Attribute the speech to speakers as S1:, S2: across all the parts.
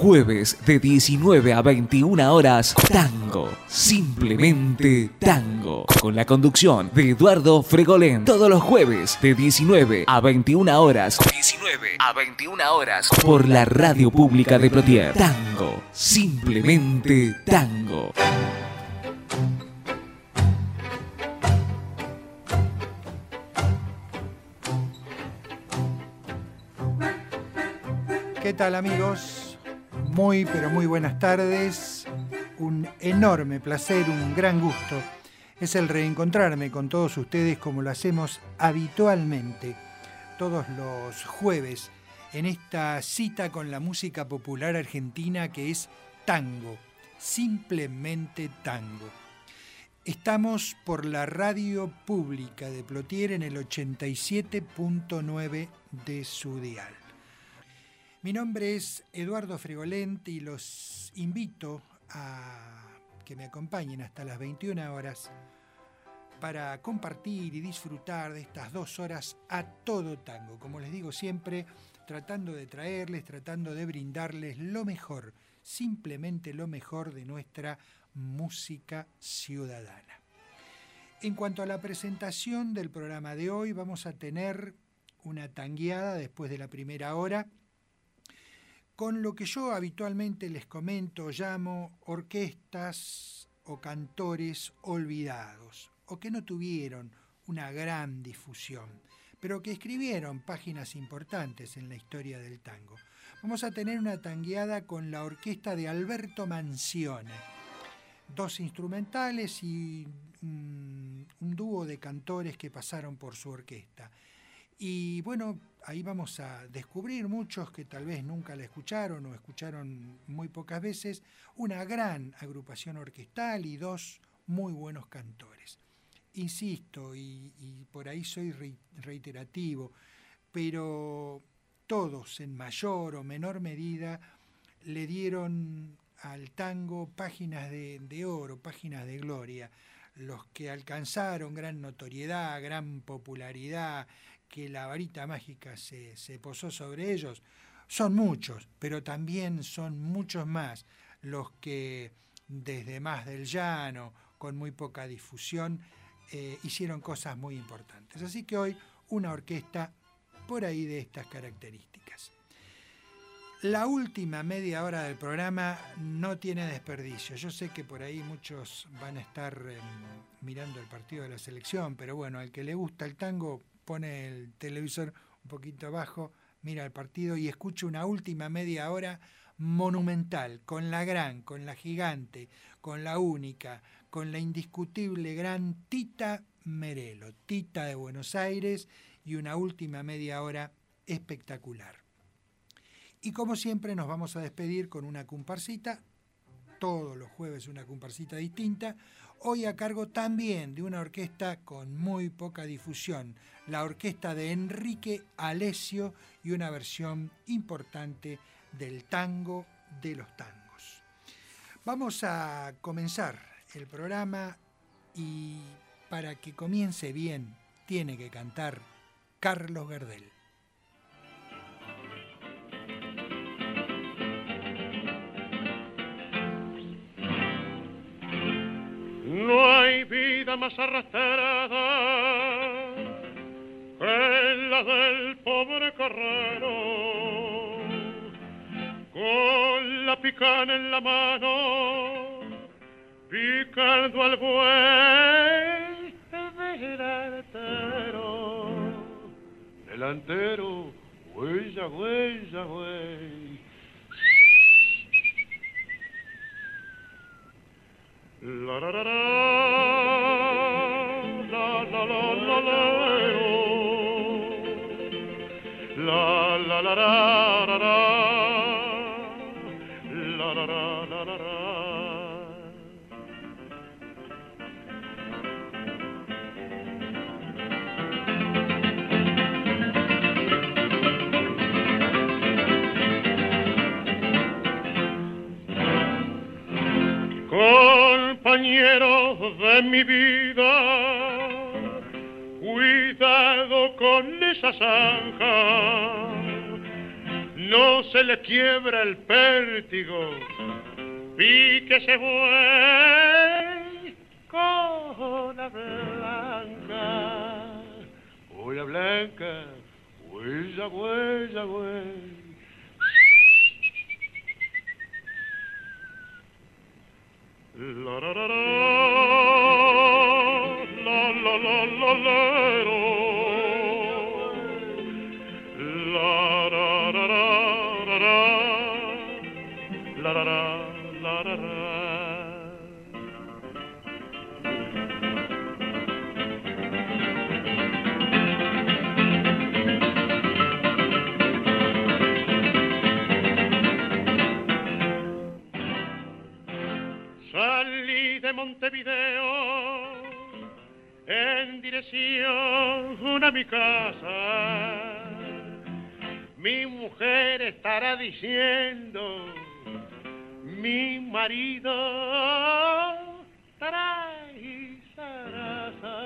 S1: Jueves de 19 a 21 horas, Tango. Simplemente Tango. Con la conducción de Eduardo Fregolén. Todos los jueves de 19 a 21 horas. 19 a 21 horas. Por la radio pública de Plotier. Tango. Simplemente Tango.
S2: ¿Qué tal amigos? Muy, pero muy buenas tardes. Un enorme placer, un gran gusto. Es el reencontrarme con todos ustedes como lo hacemos habitualmente, todos los jueves, en esta cita con la música popular argentina que es tango, simplemente tango. Estamos por la radio pública de Plotier en el 87.9 de su dial. Mi nombre es Eduardo Fregolente y los invito a que me acompañen hasta las 21 horas para compartir y disfrutar de estas dos horas a todo tango. Como les digo siempre, tratando de traerles, tratando de brindarles lo mejor, simplemente lo mejor de nuestra música ciudadana. En cuanto a la presentación del programa de hoy, vamos a tener una tangueada después de la primera hora con lo que yo habitualmente les comento, llamo orquestas o cantores olvidados, o que no tuvieron una gran difusión, pero que escribieron páginas importantes en la historia del tango. Vamos a tener una tangueada con la orquesta de Alberto Mancione, dos instrumentales y un dúo de cantores que pasaron por su orquesta. Y bueno, ahí vamos a descubrir muchos que tal vez nunca la escucharon o escucharon muy pocas veces, una gran agrupación orquestal y dos muy buenos cantores. Insisto, y, por ahí soy reiterativo, pero todos en mayor o menor medida le dieron al tango páginas de, oro, páginas de gloria. Los que alcanzaron gran notoriedad, gran popularidad, que la varita mágica se, posó sobre ellos, son muchos, pero también son muchos más los que desde más del llano, con muy poca difusión, eh, hicieron cosas muy importantes. Así que hoy una orquesta por ahí de estas características. La última media hora del programa no tiene desperdicio. Yo sé que por ahí muchos van a estar em, mirando el partido de la selección, pero bueno, al que le gusta el tango pone el televisor un poquito abajo, mira el partido y escucha una última media hora monumental, con la gran, con la gigante, con la única, con la indiscutible gran Tita Merelo, Tita de Buenos Aires, y una última media hora espectacular. Y como siempre nos vamos a despedir con una comparsita, todos los jueves una comparsita distinta, hoy a cargo también de una orquesta con muy poca difusión, la orquesta de Enrique Alesio y una versión importante del tango de los tangos. Vamos a comenzar el programa y para que comience bien tiene que cantar Carlos Gardel.
S3: Vida más arrastrada que la del pobre carrero, con la picana en la mano, picando al buey delantero. Delantero, huella, huella, huella La la la la compañero de mi vida. Con esa zanja, no se le quiebra el pértigo y que se fue con la blanca. Hola blanca, huella, huella, huella. La la la la la la la la la la Montevideo en dirección a mi casa. Mi mujer estará diciendo, mi marido trae zaraza.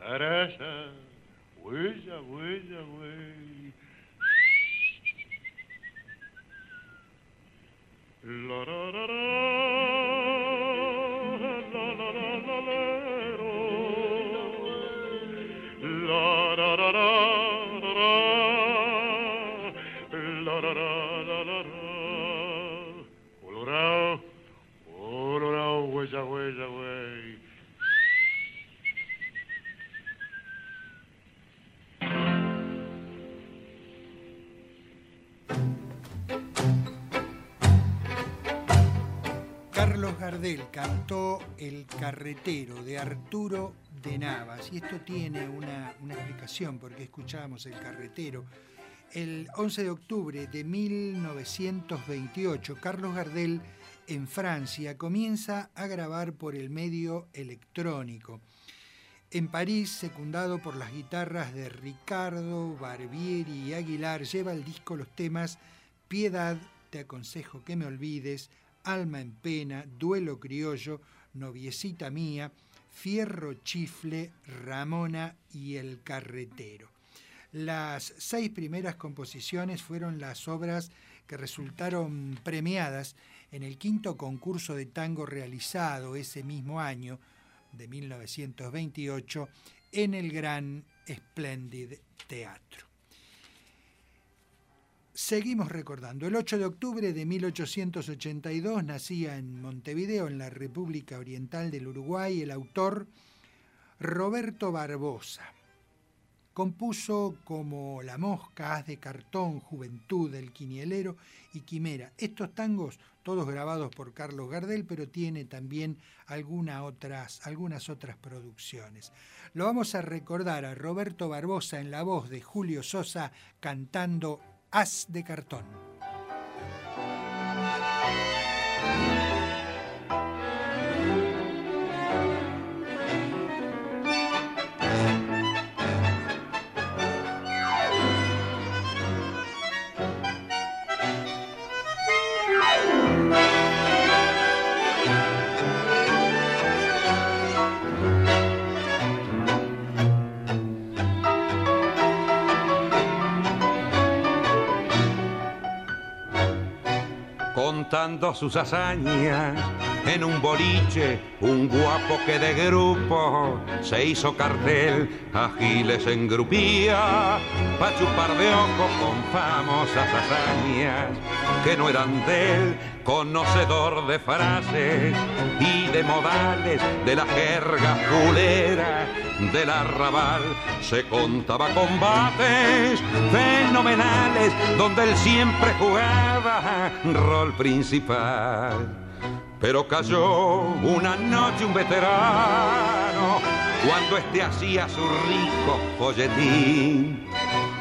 S3: Zaraza, huella, huella, huella. La la la la la
S2: Gardel cantó El carretero de Arturo de Navas y esto tiene una, explicación porque escuchábamos El carretero. El 11 de octubre de 1928, Carlos Gardel en Francia comienza a grabar por el medio electrónico. En París, secundado por las guitarras de Ricardo, Barbieri y Aguilar, lleva el disco los temas Piedad, te aconsejo que me olvides, Alma en pena, Duelo criollo, Noviecita mía, Fierro chifle, Ramona y El carretero. Las seis primeras composiciones fueron las obras que resultaron premiadas en el quinto concurso de tango realizado ese mismo año, de 1928, en el Gran Splendid Teatro. Seguimos recordando. El 8 de octubre de 1882 nacía en Montevideo, en la República Oriental del Uruguay, el autor Roberto Barbosa. Compuso como La Mosca, Haz de Cartón, Juventud, El Quinielero y Quimera. Estos tangos, todos grabados por Carlos Gardel, pero tiene también otras, algunas otras producciones. Lo vamos a recordar a Roberto Barbosa en la voz de Julio Sosa cantando Haz de Cartón.
S4: Contando sus hazañas. En un boliche, un guapo que de grupo se hizo cartel, agiles en grupía, pa' chupar de ojo con famosas hazañas que no eran de él, conocedor de frases y de modales de la jerga culera del arrabal se contaba combates fenomenales donde él siempre jugaba rol principal. Pero cayó una noche un veterano cuando este hacía su rico folletín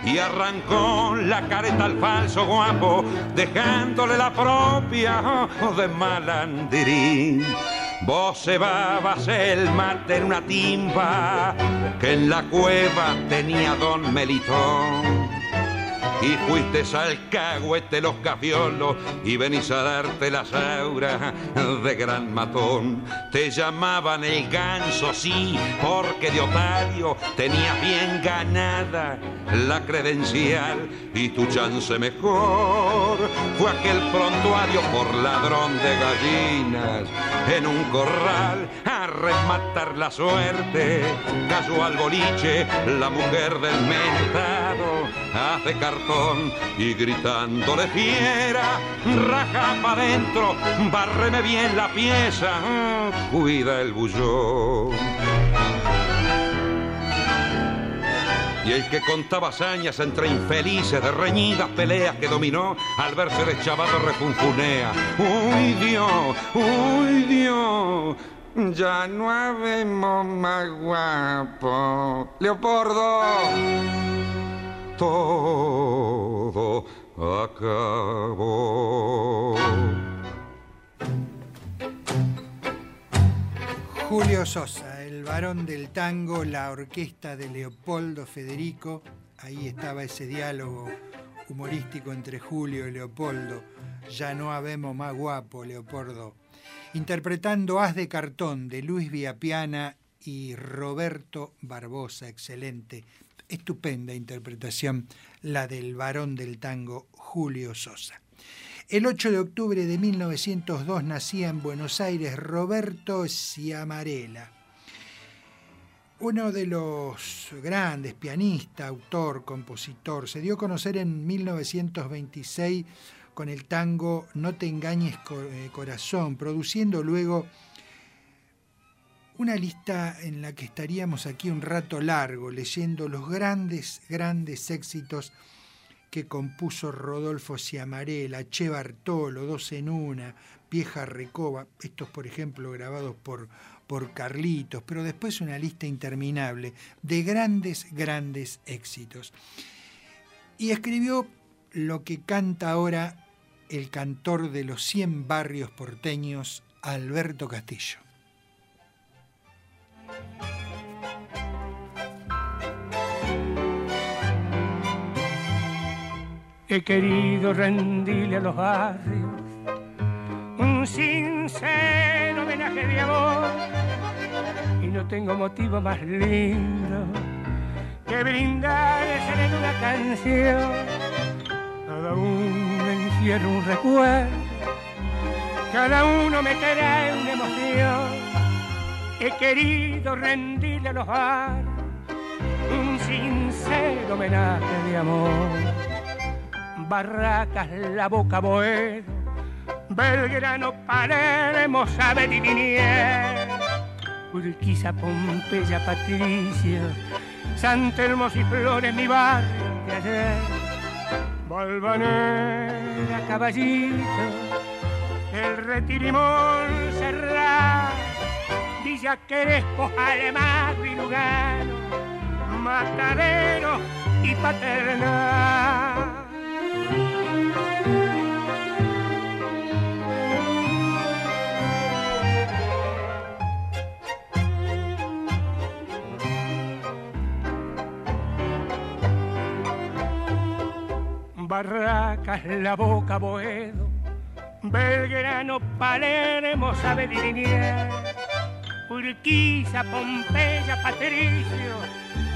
S4: y arrancó la careta al falso guapo dejándole la propia de malandirín. Vos cebabas el mate en una timba que en la cueva tenía don Melitón. Y fuiste al cagüete los cafiolos y venís a darte las auras de gran matón. Te llamaban el ganso, sí, porque de otario tenías bien ganada la credencial y tu chance mejor fue aquel prontuario por ladrón de gallinas en un corral rematar la suerte. Cayó al boliche la mujer del mentado, hace cartón y gritándole fiera, raja pa' dentro, bárreme bien la pieza, cuida el bullón. Y el que contaba hazañas entre infelices de reñidas peleas que dominó, al verse deschavado refunfunea. ¡Uy Dios! ¡Uy Dios! Ya no habemos más guapo. Leopoldo. Todo acabó.
S2: Julio Sosa, el varón del tango, la orquesta de Leopoldo Federico. Ahí estaba ese diálogo humorístico entre Julio y Leopoldo. Ya no habemos más guapo, Leopoldo. Interpretando Haz de cartón de Luis Viapiana y Roberto Barbosa. Excelente, estupenda interpretación, la del varón del tango Julio Sosa. El 8 de octubre de 1902 nacía en Buenos Aires Roberto Ciamarela, uno de los grandes pianista, autor, compositor. Se dio a conocer en 1926 con el tango No te engañes eh, corazón, produciendo luego una lista en la que estaríamos aquí un rato largo leyendo los grandes, grandes éxitos que compuso Rodolfo Ciamarela, Che Bartolo, Dos en Una, Vieja Recoba, estos por ejemplo grabados por, por Carlitos, pero después una lista interminable de grandes, grandes éxitos. Y escribió lo que canta ahora el cantor de los 100 barrios porteños, Alberto Castillo.
S5: he querido rendirle a los barrios un sincero homenaje de amor y no tengo motivo más lindo que brindarles en una canción. Cada uno encierra un recuerdo, cada uno me trae una emoción. He querido rendirle a los barrios un sincero homenaje de amor. Barracas, La Boca, Boedo, Belgrano, Palermo, Sabe Divinier, Urquiza, Pompeya, Patricio, San Telmos y Flores, mi barrio de Valvanera, Caballito, El Retirimón, Serrat, Villa Crespo, Alemán y Lugano, Matadero y Paternal. Barracas, La Boca, Boedo, Belgrano, Palermo, Sabe Urquiza, Pompeya, Patricio,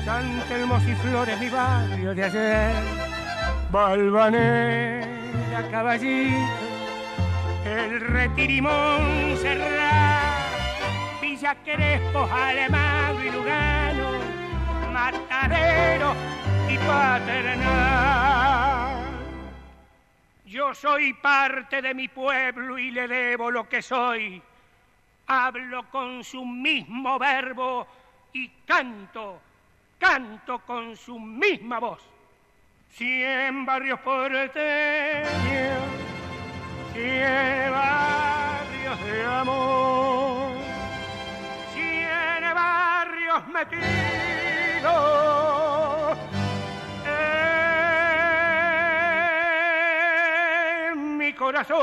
S5: San Telmos y Flores, mi barrio de ayer, Balvanera, Caballito, El Retirimón, Serrat, Villa Crespo, Alemán y Lugano, Matadero y Paternal. Yo soy parte de mi pueblo y le debo lo que soy. Hablo con su mismo verbo y canto, canto con su misma voz. Cien barrios porteños, cien barrios de amor, cien barrios metidos corazón.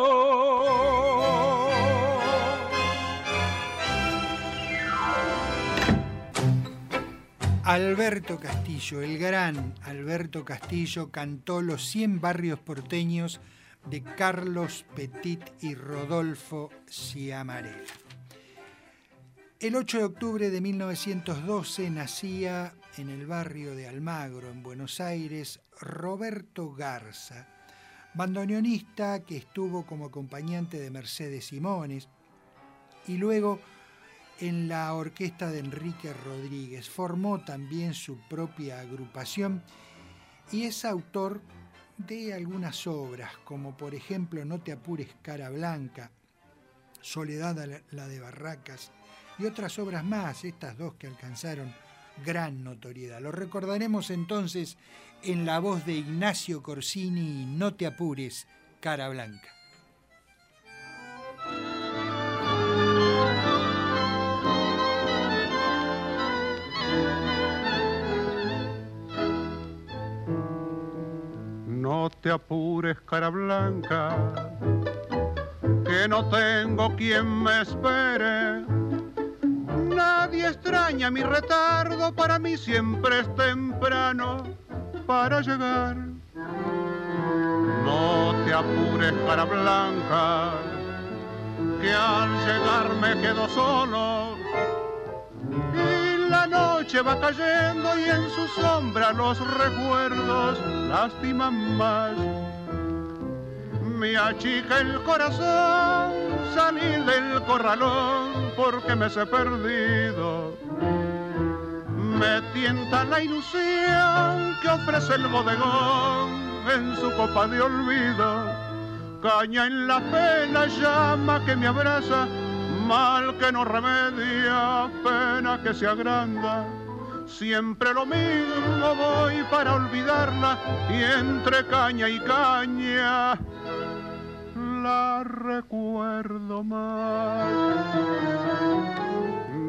S2: Alberto Castillo, el gran Alberto Castillo, cantó Los 100 barrios porteños de Carlos Petit y Rodolfo Ciamarela. El 8 de octubre de 1912 nacía en el barrio de Almagro, en Buenos Aires, Roberto Garza, bandoneonista que estuvo como acompañante de Mercedes Simones y luego en la orquesta de Enrique Rodríguez. Formó también su propia agrupación y es autor de algunas obras, como por ejemplo No te apures cara blanca, Soledad la de Barracas y otras obras más, estas dos que alcanzaron gran notoriedad. Lo recordaremos entonces en la voz de Ignacio Corsini, No te apures, cara blanca.
S6: No te apures, cara blanca, que no tengo quien me espere. Nadie extraña mi retardo, para mí siempre es temprano para llegar. No te apures, cara blanca, que al llegar me quedo solo la noche va cayendo y en su sombra los recuerdos lastiman más. Me achica el corazón salir del corralón porque me he perdido. Me tienta la ilusión que ofrece el bodegón en su copa de olvido. Caña en la pena, llama que me abraza mal que no remedia, pena que se agranda. Siempre lo mismo voy para olvidarla y entre caña y caña la recuerdo más.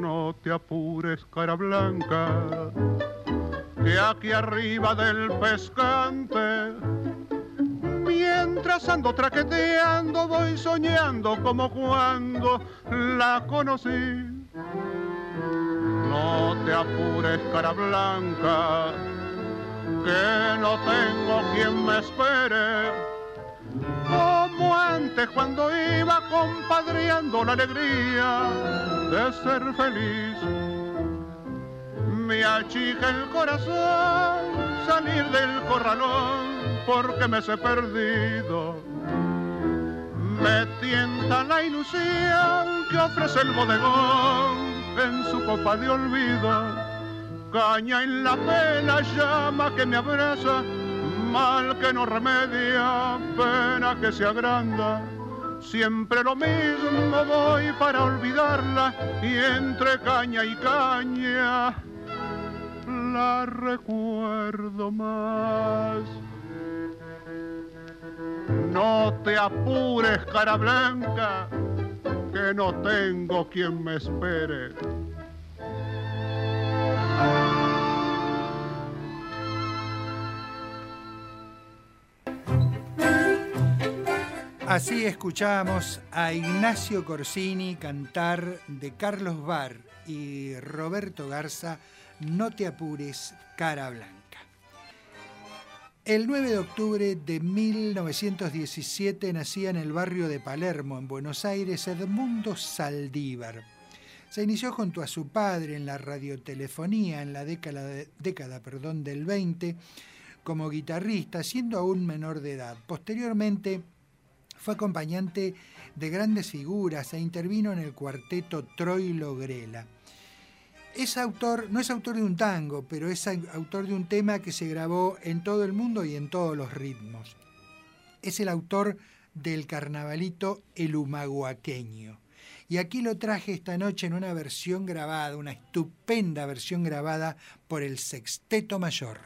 S6: No te apures, cara blanca, que aquí arriba del pescante Mientras ando traqueteando, voy soñando como cuando la conocí. No te apures, cara blanca, que no tengo quien me espere. Antes cuando iba compadreando la alegría de ser feliz. Me achica el corazón salir del corralón porque me he perdido. Me tienta la ilusión que ofrece el bodegón en su copa de olvido. Caña en la pena, llama que me abraza, mal que no remedia, pena que se agranda. Siempre lo mismo voy para olvidarla y entre caña y caña la recuerdo más. No te apures, cara blanca, que no tengo quien me espere.
S2: Así escuchamos a Ignacio Corsini cantar de Carlos Bar y Roberto Garza, No te apures, cara blanca. El 9 de octubre de 1917 nacía en el barrio de Palermo, en Buenos Aires, Edmundo Saldívar. Se inició junto a su padre en la radiotelefonía en la década, década perdón, del 20 como guitarrista, siendo aún menor de edad. Posteriormente fue acompañante de grandes figuras e intervino en el cuarteto Troilo Grela. Es autor, no es autor de un tango, pero es autor de un tema que se grabó en todo el mundo y en todos los ritmos. Es el autor del carnavalito El Humaguaqueño. Y aquí lo traje esta noche en una versión grabada, una estupenda versión grabada por el Sexteto Mayor.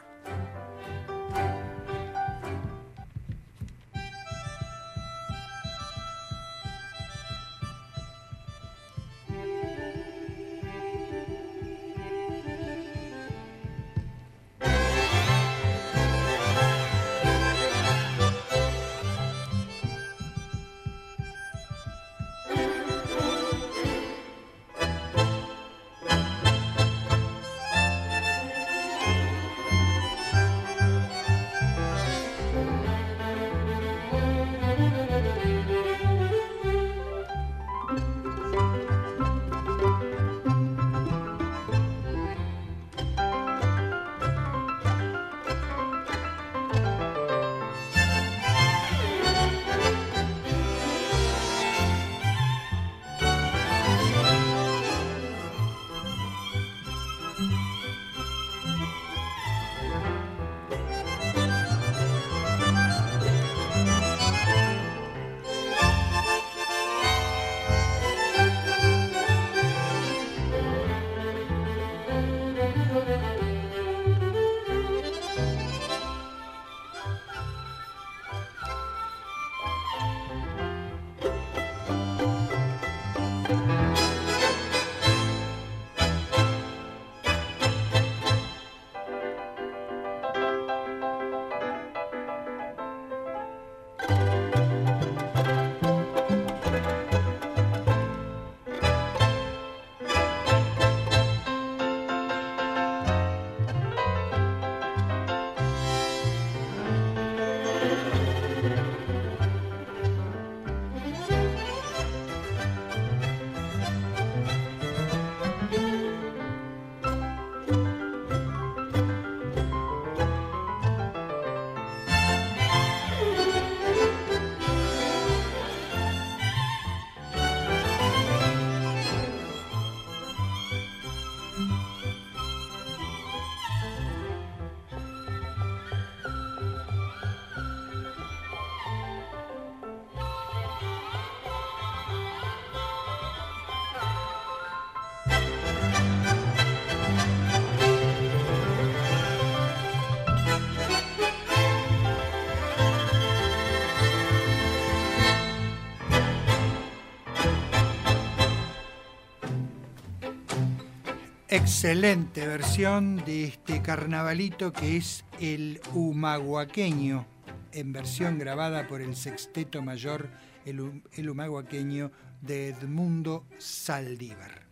S2: Excelente versión de este carnavalito que es el humahuaqueño, en versión grabada por el Sexteto Mayor, el, el humahuaqueño de Edmundo Saldívar.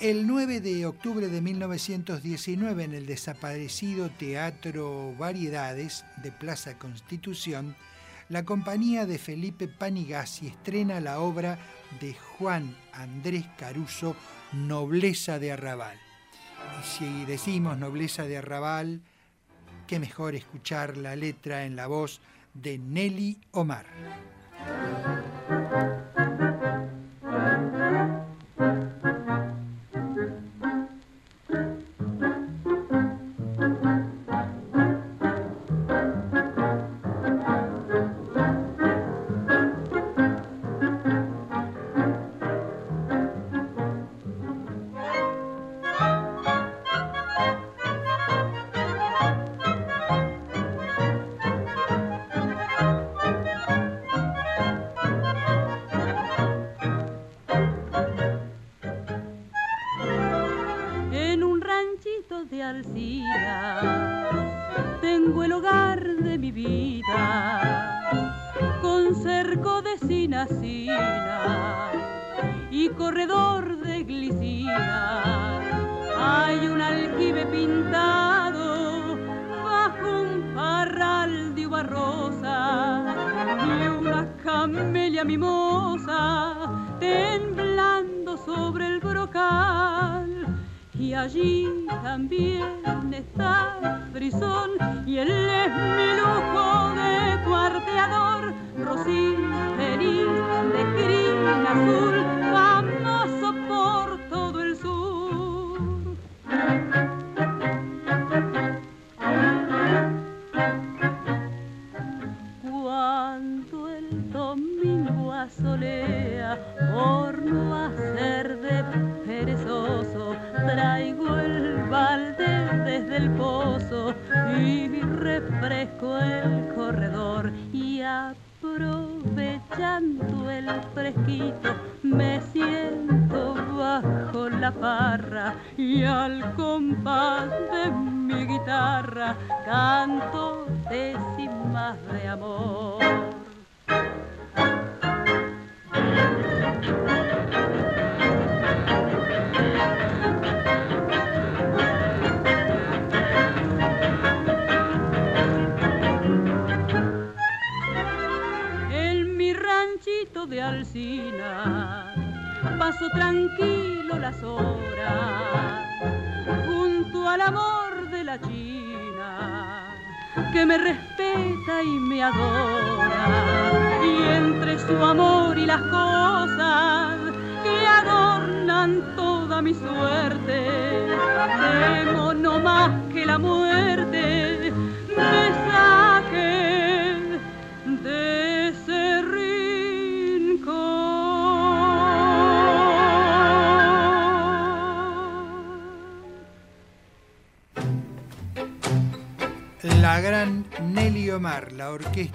S2: El 9 de octubre de 1919, en el desaparecido Teatro Variedades de Plaza Constitución, la compañía de Felipe Panigasi estrena la obra de Juan Andrés Caruso, Nobleza de Arrabal. Y si decimos Nobleza de Arrabal, qué mejor escuchar la letra en la voz de Nelly Omar.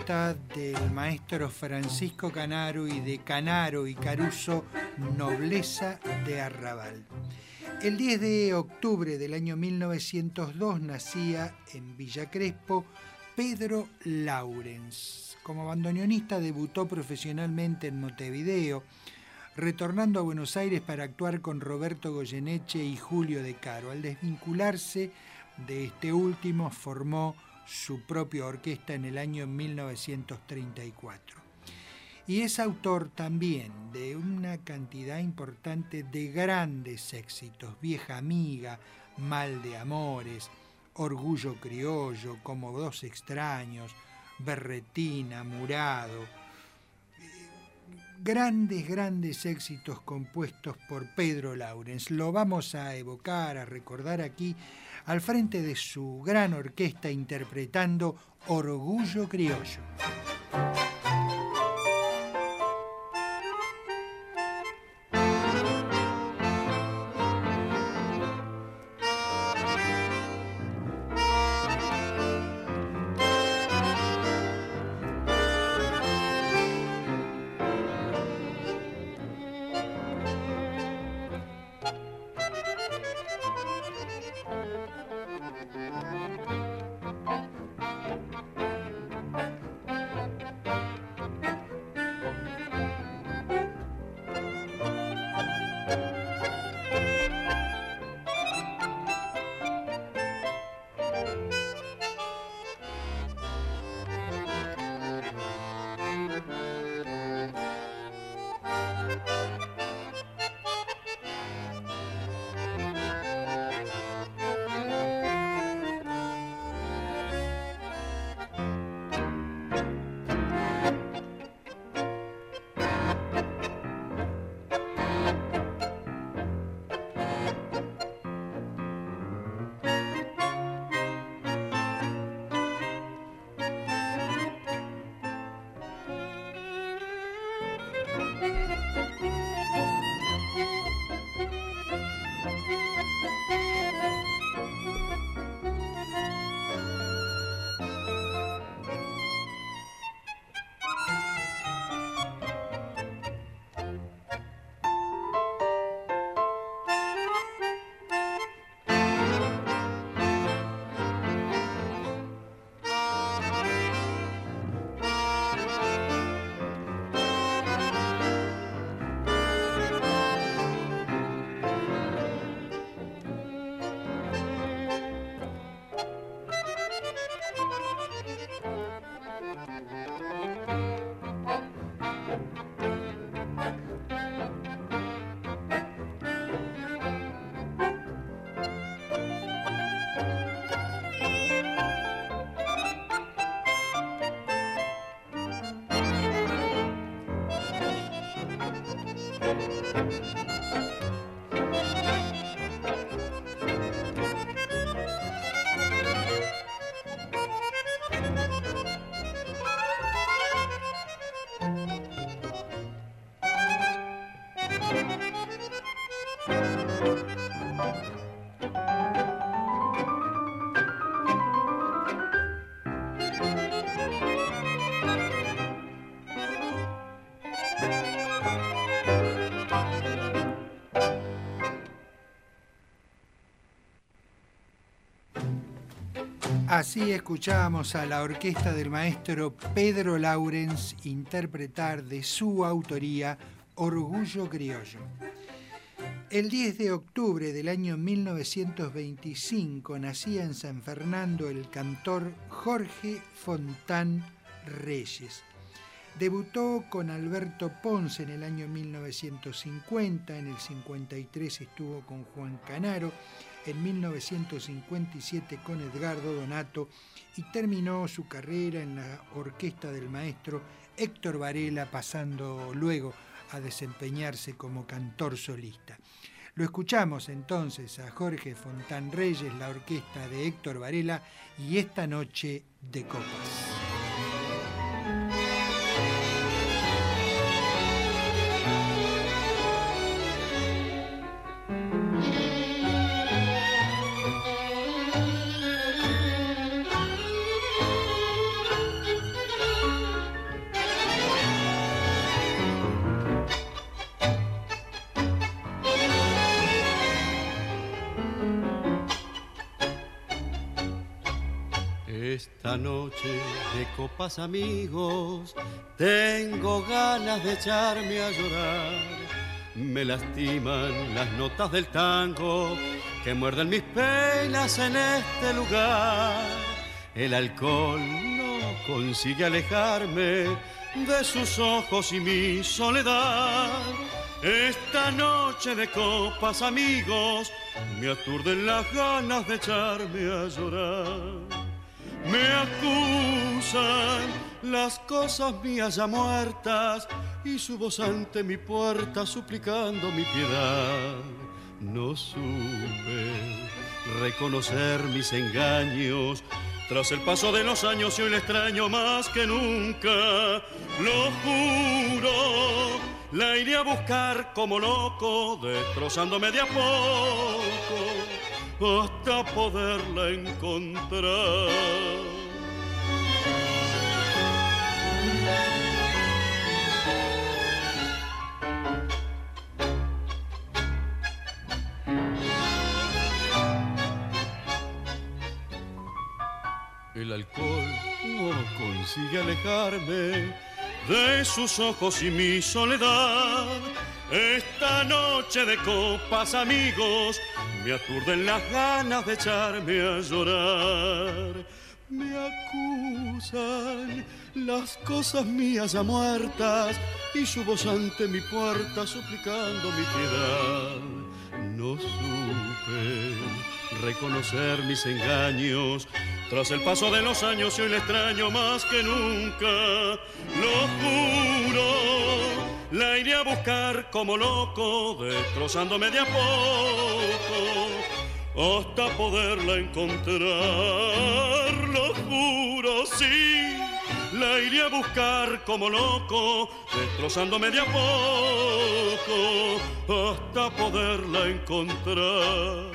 S2: Del maestro Francisco Canaro y de Canaro y Caruso, Nobleza de Arrabal. El 10 de octubre del año 1902 nacía en Villa Crespo Pedro Laurens. Como bandoneonista debutó profesionalmente en Montevideo, retornando a Buenos Aires para actuar con Roberto Goyeneche y Julio De Caro. Al desvincularse de este último formó su propia orquesta en el año 1934. Y es autor también de una cantidad importante de grandes éxitos, Vieja Amiga, Mal de Amores, Orgullo Criollo, Como Dos Extraños, Berretina, Murado, grandes, grandes éxitos compuestos por Pedro Laurens. Lo vamos a evocar, a recordar aquí al frente de su gran orquesta interpretando Orgullo Criollo. Así escuchábamos a la orquesta del maestro Pedro Laurens interpretar de su autoría Orgullo Criollo. El 10 de octubre del año 1925 nacía en San Fernando el cantor Jorge Fontán Reyes. Debutó con Alberto Ponce en el año 1950, en el 53 estuvo con Juan Canaro, en 1957 con Edgardo Donato y terminó su carrera en la orquesta del maestro Héctor Varela, pasando luego a desempeñarse como cantor solista. Lo escuchamos entonces a Jorge Fontán Reyes, la orquesta de Héctor Varela y esta noche de copas.
S7: Esta noche de copas amigos, tengo ganas de echarme a llorar. Me lastiman las notas del tango que muerden mis penas en este lugar. El alcohol no consigue alejarme de sus ojos y mi soledad. Esta noche de copas amigos me aturden las ganas de echarme a llorar. Me acusan las cosas mías ya muertas y su voz ante mi puerta suplicando mi piedad. No supe reconocer mis engaños. Tras el paso de los años y hoy le extraño más que nunca. Lo juro, la iré a buscar como loco, destrozándome de a poco hasta poderla encontrar. El alcohol no consigue alejarme de sus ojos y mi soledad. Esta noche de copas, amigos, me aturden las ganas de echarme a llorar. Me acusan las cosas mías ya muertas y su voz ante mi puerta suplicando mi piedad. No supe reconocer mis engaños tras el paso de los años hoy le extraño más que nunca. Lo juro la iré a buscar como loco, destrozándome de a poco, hasta poderla encontrar. Lo juro, sí, la iré a buscar como loco, destrozándome de a poco, hasta poderla encontrar.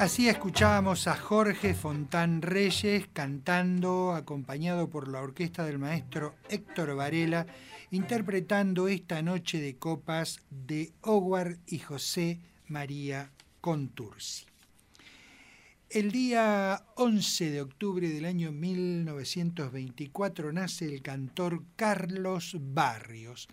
S2: Así escuchábamos a Jorge Fontán Reyes cantando, acompañado por la orquesta del maestro Héctor Varela, interpretando esta noche de copas de Howard y José María Contursi. El día 11 de octubre del año 1924 nace el cantor Carlos Barrios.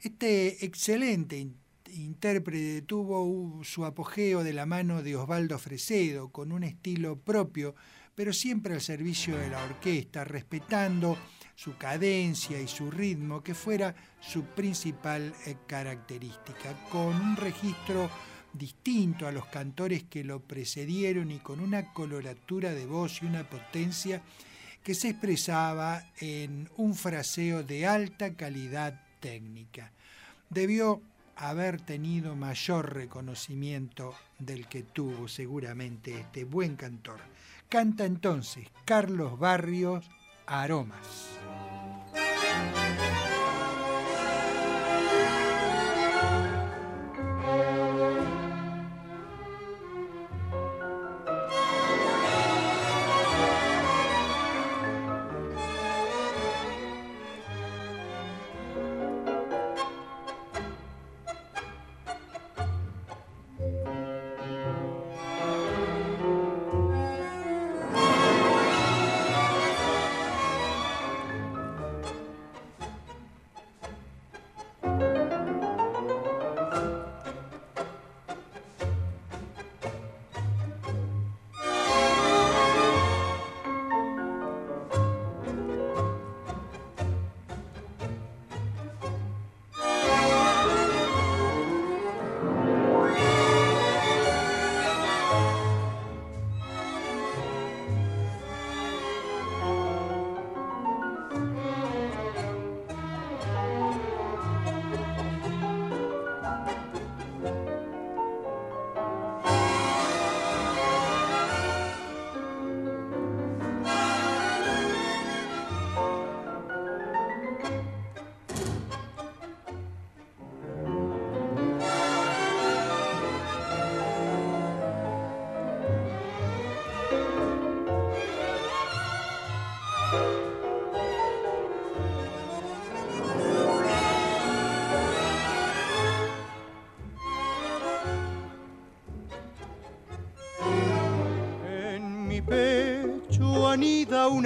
S2: Este excelente intérprete tuvo su apogeo de la mano de Osvaldo Fresedo, con un estilo propio, pero siempre al servicio de la orquesta, respetando su cadencia y su ritmo, que fuera su principal eh, característica, con un registro distinto a los cantores que lo precedieron y con una coloratura de voz y una potencia que se expresaba en un fraseo de alta calidad técnica. Debió haber tenido mayor reconocimiento del que tuvo seguramente este buen cantor. Canta entonces Carlos Barrios Aromas.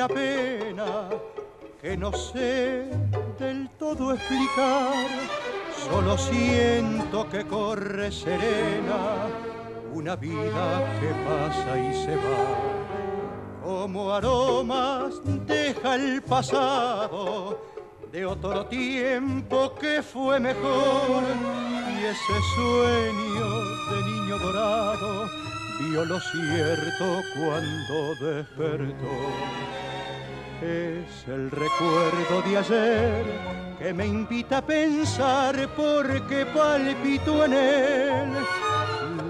S8: Una pena que no sé del todo explicar. Solo siento que corre serena una vida que pasa y se va. Como aromas deja el pasado de otro tiempo que fue mejor y ese sueño de niño dorado vio lo cierto cuando despertó. Es el recuerdo de ayer que me invita a pensar porque palpito en él.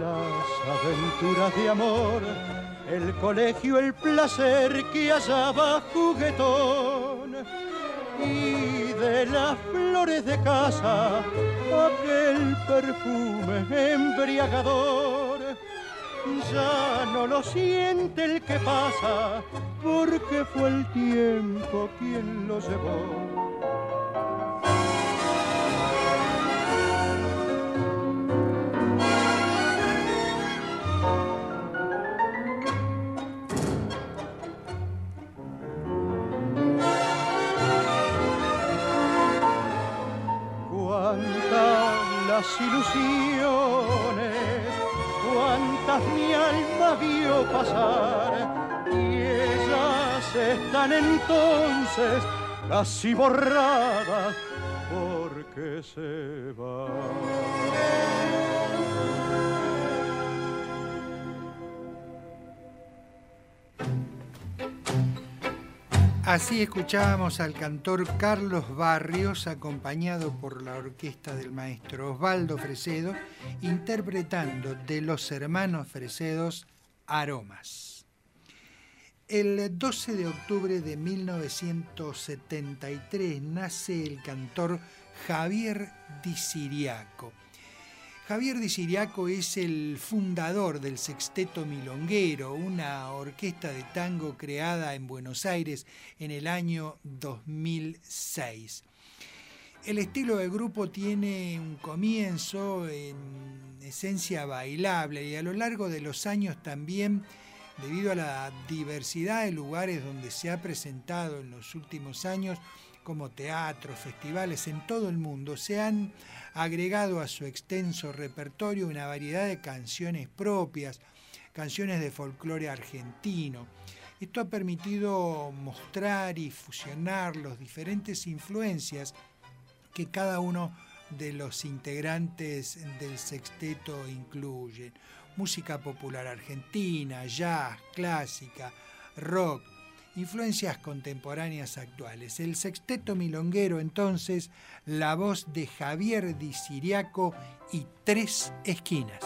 S8: Las aventuras de amor, el colegio, el placer que hallaba juguetón. Y de las flores de casa aquel perfume embriagador ya no lo siente el que pasa, porque fue el tiempo quien lo llevó. Cuántas las ilusiones mi alma vio pasar y ellas están entonces casi borradas porque se van.
S2: Así escuchábamos al cantor Carlos Barrios, acompañado por la orquesta del maestro Osvaldo Fresedo, interpretando de los hermanos Fresedos Aromas. El 12 de octubre de 1973 nace el cantor Javier Di Siriaco Javier Di Siriaco es el fundador del Sexteto Milonguero, una orquesta de tango creada en Buenos Aires en el año 2006. El estilo del grupo tiene un comienzo en esencia bailable y a lo largo de los años también, debido a la diversidad de lugares donde se ha presentado en los últimos años, como teatros, festivales en todo el mundo, se han agregado a su extenso repertorio una variedad de canciones propias, canciones de folclore argentino. Esto ha permitido mostrar y fusionar las diferentes influencias que cada uno de los integrantes del sexteto incluye. Música popular argentina, jazz, clásica, rock, influencias contemporáneas actuales. El sexteto milonguero entonces, la voz de Javier Di Siriaco y Tres Esquinas.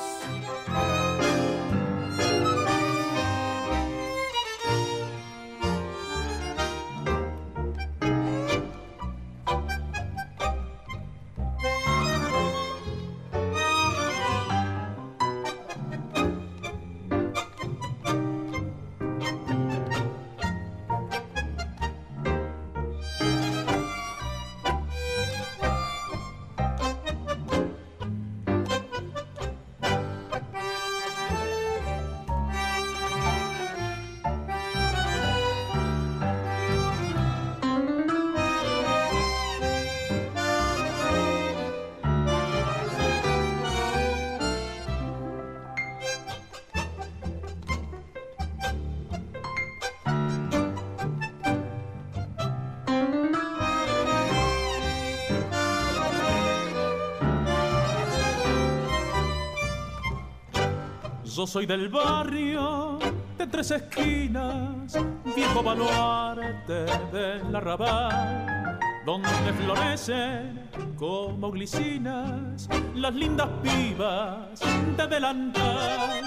S9: Soy del barrio de tres esquinas, viejo baluarte del arrabal, donde florecen como glicinas las lindas pibas de delantal,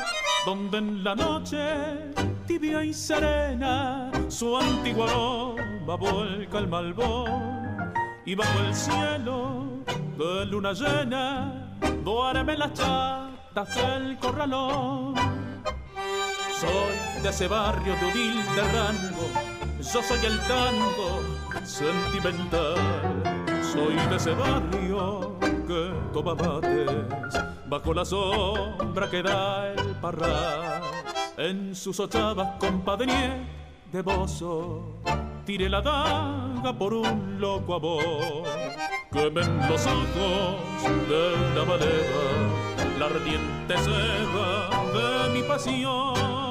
S9: donde en la noche tibia y serena su antiguo aroma vuelca el malbón y bajo el cielo de luna llena duerme la corralón. Soy de ese barrio de humilde rango, yo soy el tango sentimental. Soy de ese barrio que toma mates bajo la sombra que da el parral. en sus ochavas compadre de bozo. Tire la daga por un loco amor. Quemen los ojos de la valera, la ardiente seda de mi pasión.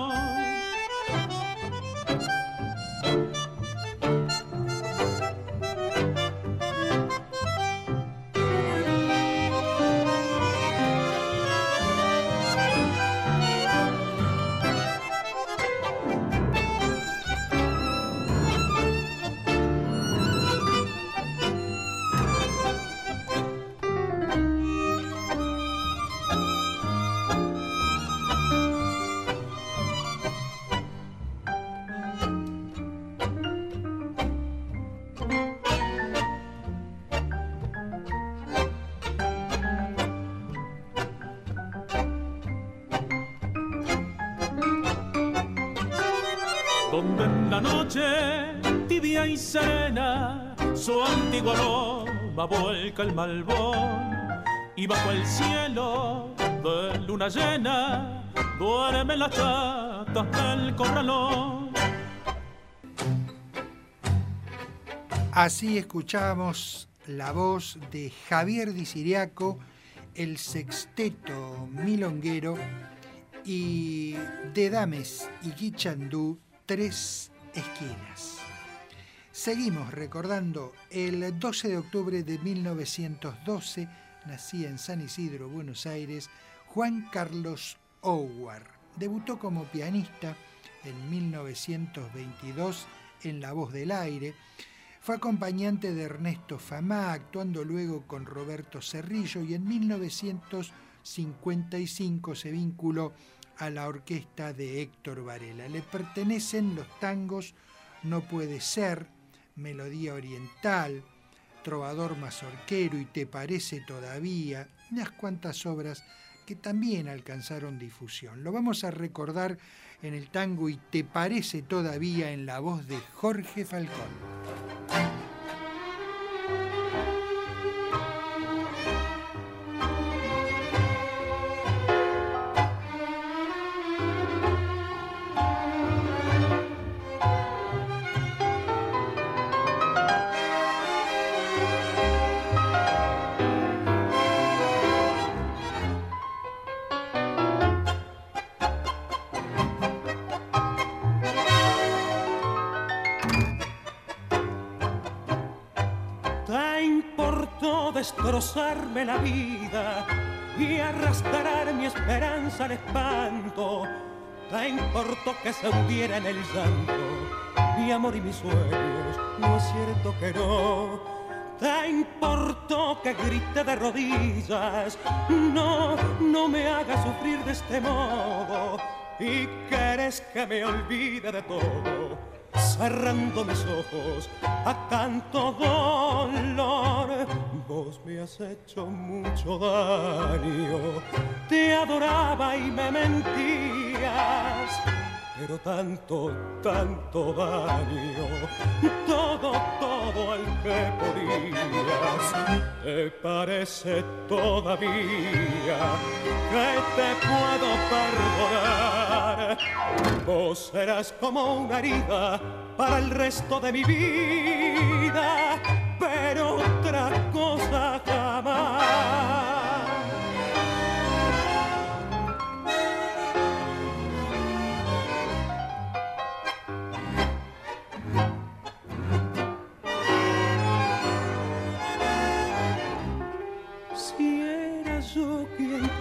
S9: Serena su antiguo aroma vuelca el malbón y bajo el cielo de luna llena duermen las chatas del corralón.
S2: Así escuchamos la voz de Javier Di Siriaco, el sexteto milonguero y de Dames y Guichandú, tres esquinas. Seguimos recordando el 12 de octubre de 1912, nacía en San Isidro, Buenos Aires, Juan Carlos Howard. Debutó como pianista en 1922 en La Voz del Aire. Fue acompañante de Ernesto Famá, actuando luego con Roberto Cerrillo y en 1955 se vinculó a la orquesta de Héctor Varela. Le pertenecen los tangos No puede ser, Melodía Oriental, Trovador Mazorquero y Te parece todavía, unas cuantas obras que también alcanzaron difusión. Lo vamos a recordar en el tango y Te parece todavía en la voz de Jorge Falcón.
S8: Destrozarme la vida y arrastrar mi esperanza al espanto. Te importó que se hundiera en el llanto mi amor y mis sueños, no es cierto que no. Te importó que grite de rodillas, no, no me hagas sufrir de este modo. Y quieres que me olvide de todo cerrando mis ojos a tanto dolor. Vos me has hecho mucho daño, te adoraba y me mentías pero tanto, tanto daño, todo, todo el que podías. ¿Te parece todavía que te puedo perdonar? Vos serás como una herida para el resto de mi vida, pero otra cosa jamás.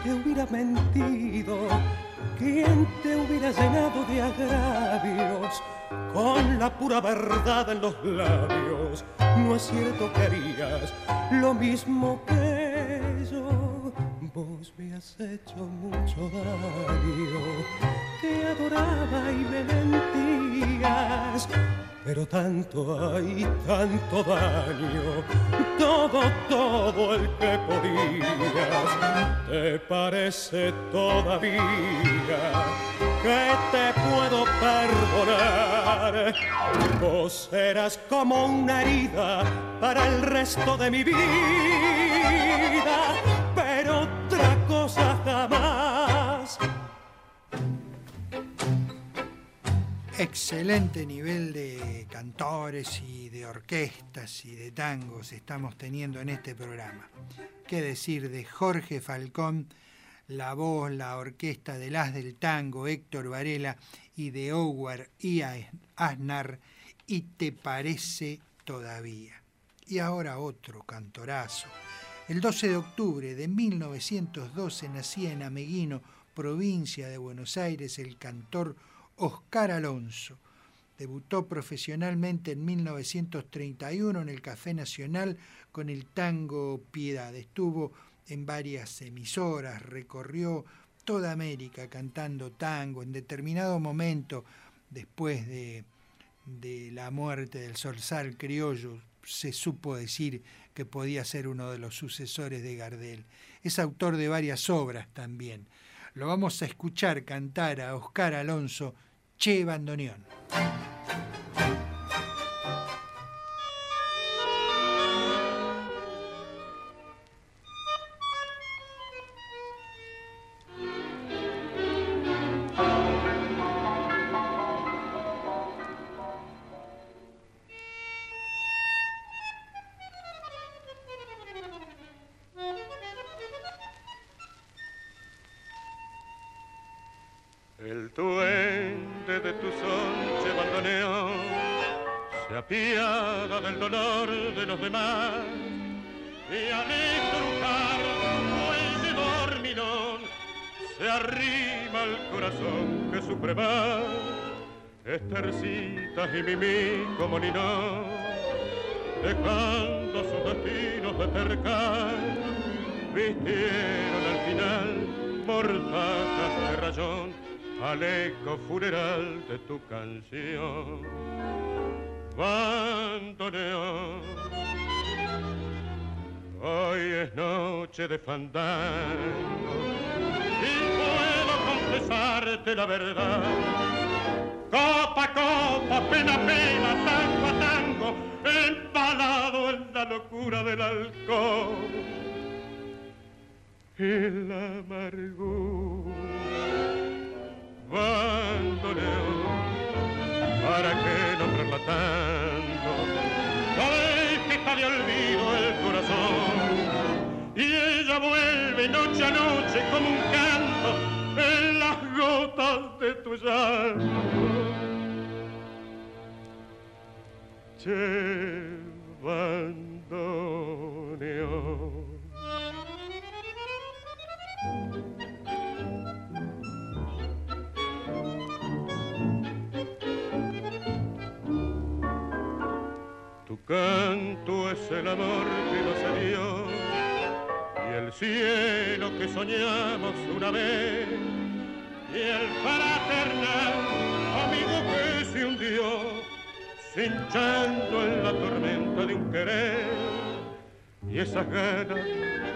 S8: Te hubiera mentido? ¿Quién te hubiera llenado de agravios con la pura verdad en los labios? No es cierto que harías lo mismo que yo. Me has hecho mucho daño, te adoraba y me mentías pero tanto hay, tanto daño, todo, todo el que podías. ¿Te parece todavía que te puedo perdonar? Vos serás como una herida para el resto de mi vida,
S2: Excelente nivel de cantores y de orquestas y de tangos estamos teniendo en este programa. ¿Qué decir de Jorge Falcón, la voz, la orquesta del As del Tango, Héctor Varela y de Howard y Aznar, y te parece todavía? Y ahora otro cantorazo. El 12 de octubre de 1912 nacía en Ameguino, provincia de Buenos Aires, el cantor Oscar Alonso. Debutó profesionalmente en 1931 en el Café Nacional con el tango Piedad. Estuvo en varias emisoras, recorrió toda América cantando tango. En determinado momento, después de, de la muerte del Solsal criollo, se supo decir que podía ser uno de los sucesores de Gardel. Es autor de varias obras también. Lo vamos a escuchar cantar a Oscar Alonso, Che Bandoneón.
S3: Fandango y puedo confesarte la verdad Copa, copa, pena, pena, tango a tango, empalado en la locura del alcohol. Vuelve noche a noche como un canto en las gotas de tu llanto. Che, Tu canto es el amor que nos dio el cielo que soñamos una vez. Y el fraternal amigo que se hundió cinchando en la tormenta de un querer. Y esas ganas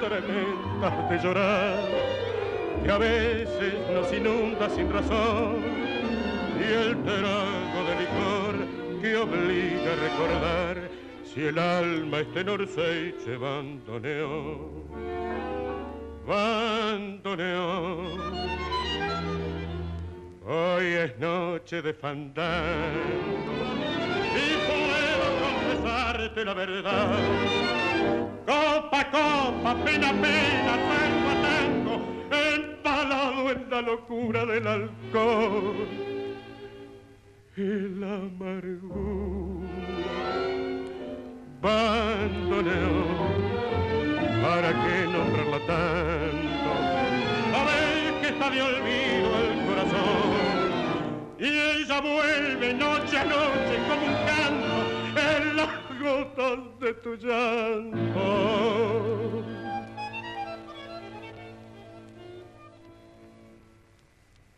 S3: tremendas de llorar que a veces nos inunda sin razón. Y el trago de licor que obliga a recordar si el alma está en Orsay bandoneó bandoneón. Hoy es noche de fandango y puedo confesarte la verdad. Copa, copa, pena, pena, tango a tango, empalado en la locura del alcohol la amargura. Bandoneón ¿Para qué nombrarla tanto? ver que está de olvido el corazón y ella vuelve noche a noche como un canto en las gotas de tu llanto.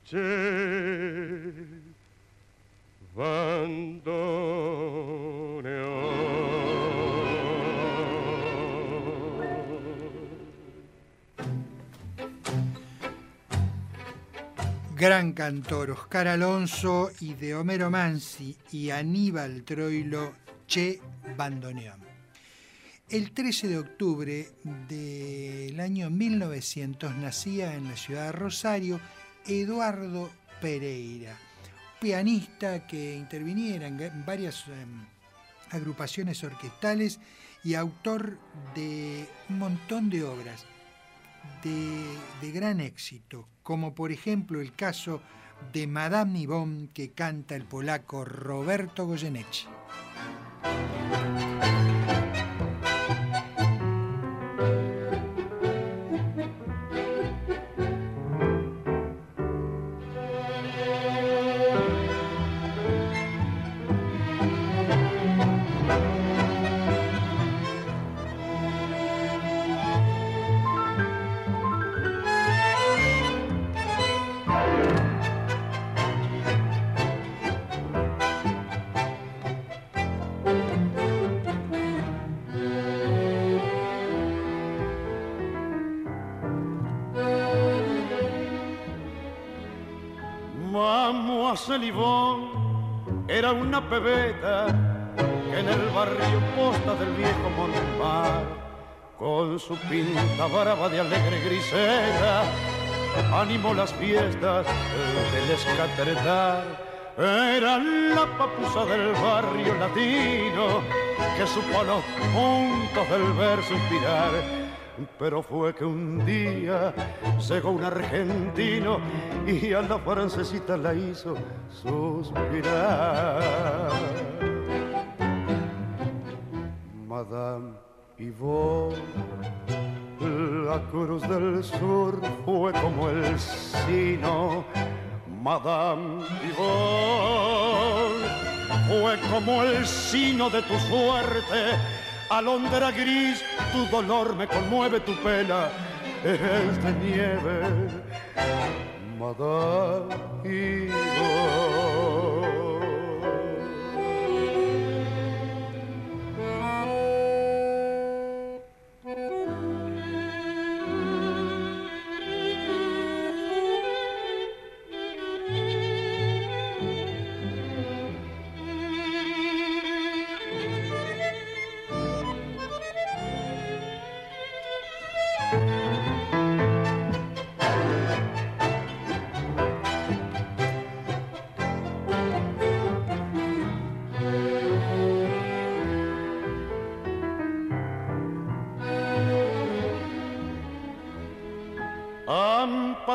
S3: Che,
S2: gran cantor Oscar Alonso y de Homero Mansi y Aníbal Troilo Che Bandoneón. El 13 de octubre del año 1900 nacía en la ciudad de Rosario Eduardo Pereira, pianista que interviniera en varias em, agrupaciones orquestales y autor de un montón de obras de, gran éxito, como por ejemplo el caso de Madame Nibon que canta el polaco Roberto Goyeneche.
S10: Una pebeta en el barrio posta del viejo Montemar, con su pinta brava de alegre grisera, animó las fiestas del escatretar. Era la papusa del barrio latino que supo a los puntos del verso inspirar pero fue que un día llegó un argentino y a la francesita la hizo suspirar. Madame Yvonne, la cruz del sur fue como el sino. Madame Yvonne, fue como el sino de tu suerte alondra gris, tu dolor me conmueve, tu pena es de nieve, Madame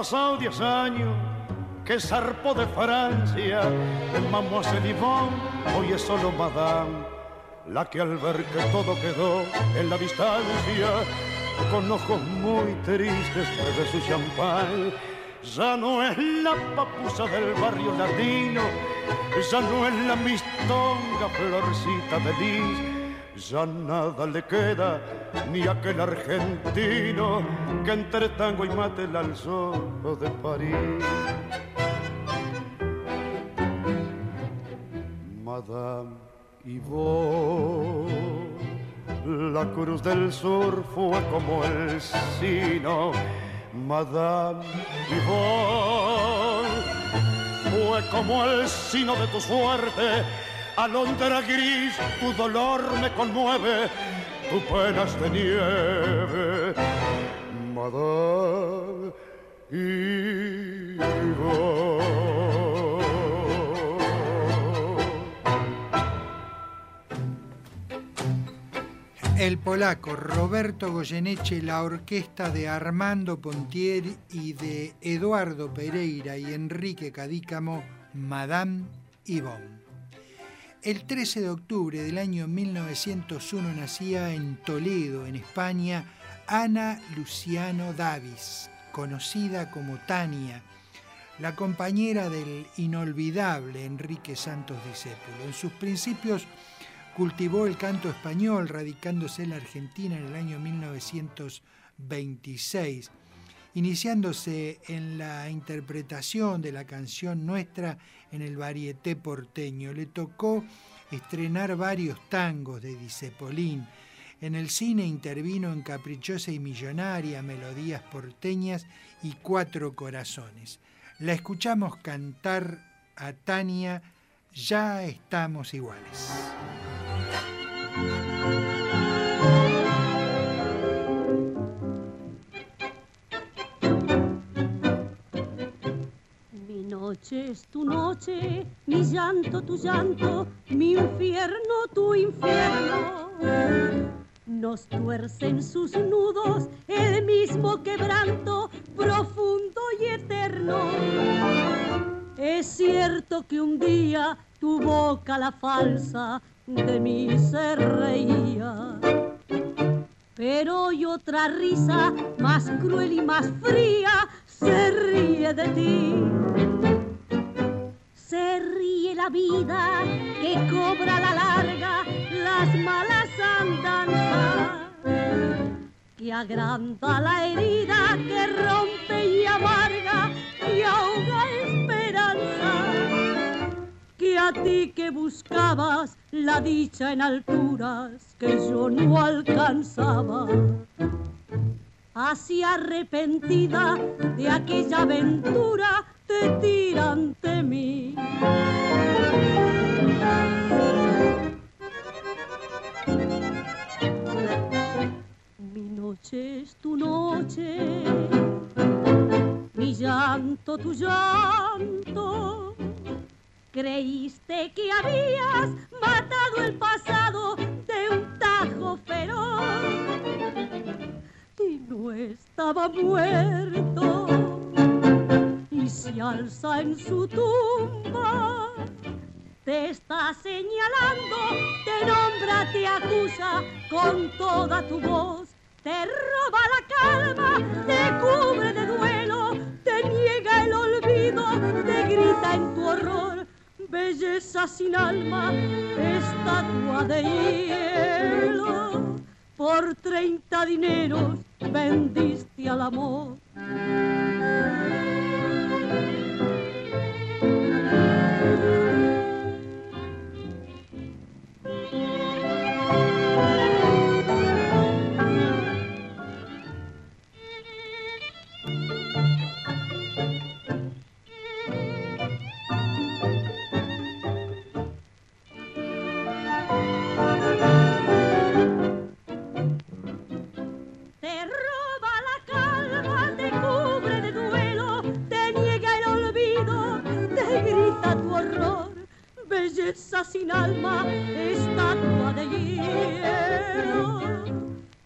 S10: pasado diez años que zarpó de Francia, el Mademoiselle Yvonne, hoy es solo Madame, la que al ver que todo quedó en la distancia, con ojos muy tristes bebe su champán. Ya no es la papusa del barrio latino, ya no es la mistonga florcita de lis, ya nada le queda ni aquel argentino que entre tango y mate el alzó de París. Madame Yvonne, la cruz del sur fue como el sino. Madame Yvonne, fue como el sino de tu suerte alondra gris, tu dolor me conmueve, tu penas de nieve, Madame
S2: El polaco Roberto Goyeneche, la orquesta de Armando Pontieri y de Eduardo Pereira y Enrique Cadícamo, Madame Yvonne. El 13 de octubre del año 1901 nacía en Toledo, en España, Ana Luciano Davis, conocida como Tania, la compañera del inolvidable Enrique Santos Discépulo. En sus principios cultivó el canto español, radicándose en la Argentina en el año 1926, iniciándose en la interpretación de la canción nuestra en el varieté porteño. Le tocó estrenar varios tangos de Disepolín. En el cine intervino en Caprichosa y Millonaria, Melodías porteñas y Cuatro Corazones. La escuchamos cantar a Tania, Ya estamos iguales.
S11: Noche es tu noche, mi llanto tu llanto, mi infierno tu infierno. Nos tuercen sus nudos el mismo quebranto profundo y eterno. Es cierto que un día tu boca la falsa de mí se reía. Pero hoy otra risa más cruel y más fría se ríe de ti. Se ríe la vida que cobra la larga las malas andanzas, que agranda la herida que rompe y amarga y ahoga esperanza. Que a ti que buscabas la dicha en alturas que yo no alcanzaba así arrepentida de aquella aventura, te tira ante mí. Mi noche es tu noche, mi llanto tu llanto. Creíste que habías matado el pasado de un tajo feroz y no estaba muerto y se alza en su tumba. Te está señalando, te nombra, te acusa con toda tu voz, te roba la calma, te cubre de duelo, te niega el olvido, te grita en tu horror. Belleza sin alma, estatua de hielo por treinta dineros vendiste al amor. Sin alma, estatua de hielo.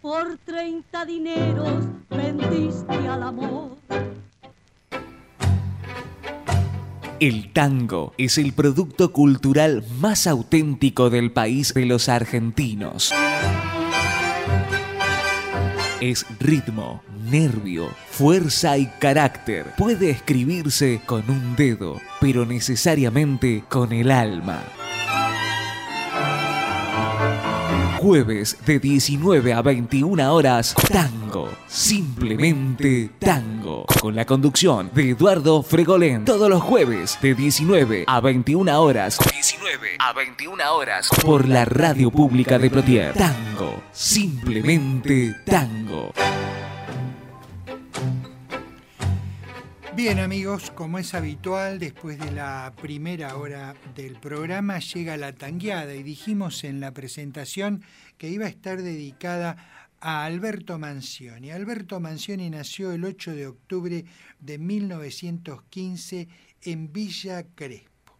S11: Por treinta dineros vendiste al amor.
S1: El tango es el producto cultural más auténtico del país de los argentinos. Es ritmo, nervio, fuerza y carácter. Puede escribirse con un dedo, pero necesariamente con el alma. Jueves de 19 a 21 horas, Tango. Simplemente Tango. Con la conducción de Eduardo Fregolén. Todos los jueves de 19 a 21 horas. 19 a 21 horas. Por la radio pública de Plotier. Tango. Simplemente Tango.
S2: Bien amigos, como es habitual, después de la primera hora del programa llega la tangueada y dijimos en la presentación que iba a estar dedicada a Alberto Mancioni. Alberto Mancioni nació el 8 de octubre de 1915 en Villa Crespo.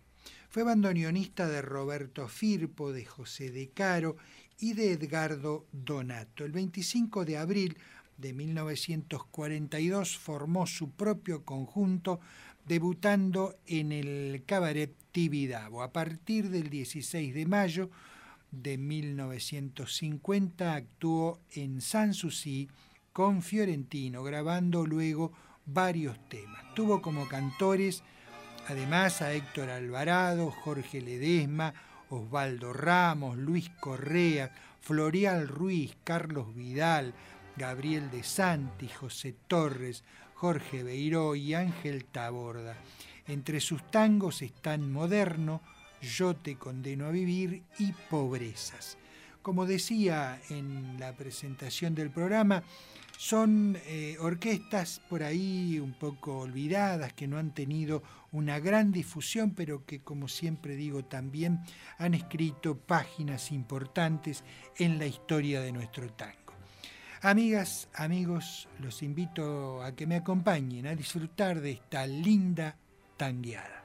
S2: Fue bandoneonista de Roberto Firpo, de José de Caro y de Edgardo Donato. El 25 de abril de 1942 formó su propio conjunto debutando en el cabaret Tibidabo. A partir del 16 de mayo de 1950 actuó en Sanssouci con Fiorentino, grabando luego varios temas. Tuvo como cantores además a Héctor Alvarado, Jorge Ledesma, Osvaldo Ramos, Luis Correa, Florial Ruiz, Carlos Vidal, Gabriel de Santi, José Torres, Jorge Beiró y Ángel Taborda. Entre sus tangos están Moderno, Yo te condeno a vivir y Pobrezas. Como decía en la presentación del programa, son eh, orquestas por ahí un poco olvidadas, que no han tenido una gran difusión, pero que como siempre digo también han escrito páginas importantes en la historia de nuestro tango. Amigas, amigos, los invito a que me acompañen a disfrutar de esta linda tangueada.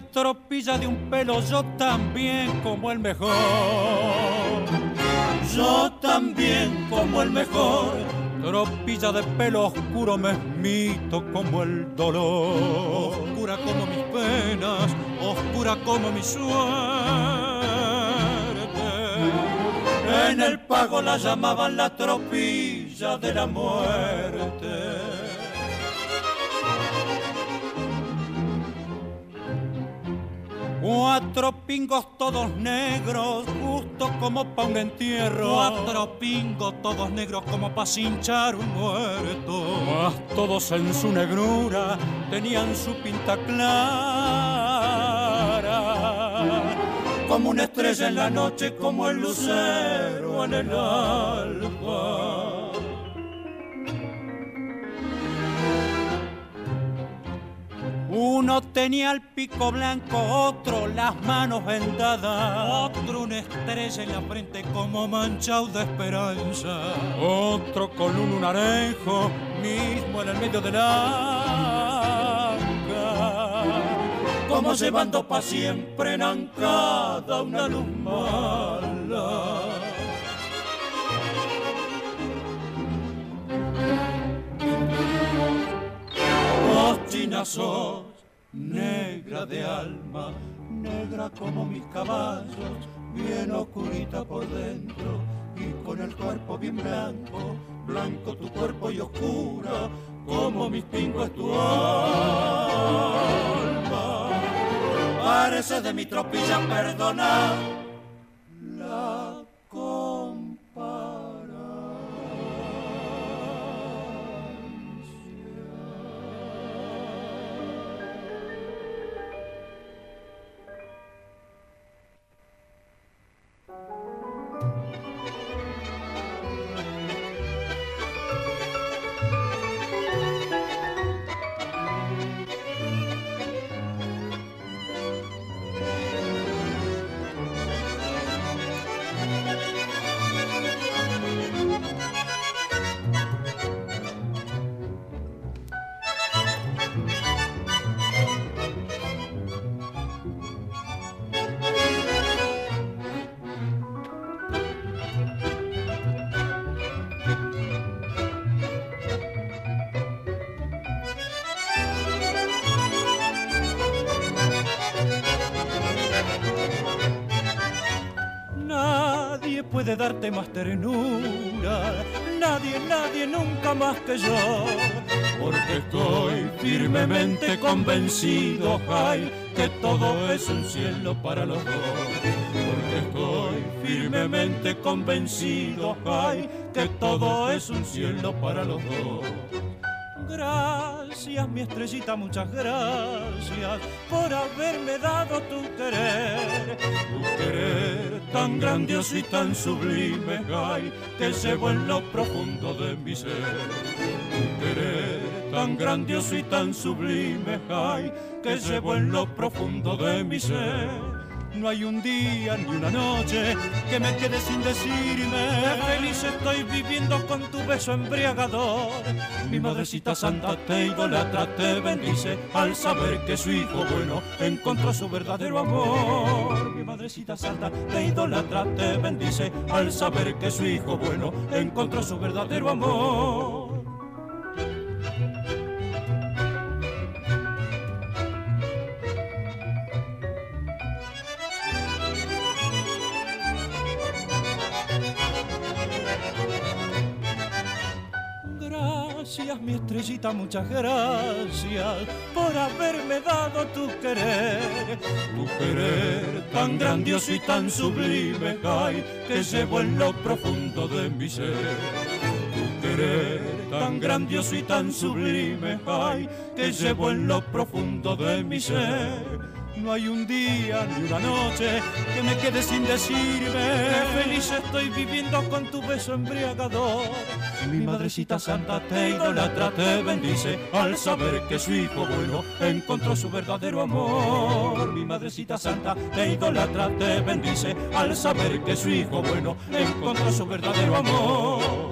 S12: Tropilla de un pelo, yo también como el mejor. Yo también como el mejor. Tropilla de pelo oscuro me mito como el dolor. Oscura como mis penas, oscura como mi suerte. En el pago la llamaban la tropilla de la muerte. Cuatro pingos todos negros, justo como pa' un entierro. Cuatro pingos todos negros como pa' cinchar un muerto. Mas todos en su negrura tenían su pinta clara. Como una estrella en la noche, como el lucero en el alba. Uno tenía el pico blanco, otro las manos vendadas, otro una estrella en la frente como manchado de esperanza, otro con un lunarejo mismo en el medio del anca, como llevando pa' siempre en ancada una luz mala. Negra de alma, negra como mis caballos, bien oscurita por dentro y con el cuerpo bien blanco, blanco tu cuerpo y oscura, como mis pingos tu alma. Parece de mi tropilla perdonar la puede darte más ternura, nadie, nadie nunca más que yo. Porque estoy firmemente convencido, ay, que todo es un cielo para los dos. Porque estoy firmemente convencido, ay, que todo es un cielo para los dos. Gracias, mi estrellita, muchas gracias por haberme dado tu querer. Tu querer tan grandioso y tan sublime, ay, que llevo en lo profundo de mi ser. Tu querer tan grandioso y tan sublime, ay, que llevo en lo profundo de mi ser. No hay un día ni una noche que me quede sin decirme feliz estoy viviendo con tu beso embriagador. Mi madrecita santa te idolatra, te bendice al saber que su hijo bueno encontró su verdadero amor. Madrecita santa te idolatra, te bendice al saber que su hijo bueno encontró su verdadero amor. Mi estrellita, muchas gracias por haberme dado tu querer. Tu querer tan grandioso y tan sublime, ay, que llevo en lo profundo de mi ser. Tu querer tan grandioso y tan sublime, ay, que llevo en lo profundo de mi ser. No hay un día ni una noche que me quede sin decirme feliz estoy viviendo con tu beso embriagador. Mi madrecita santa te idolatra, te bendice al saber que su hijo bueno encontró su verdadero amor. Mi madrecita santa te idolatra, te bendice al saber que su hijo bueno encontró su verdadero amor.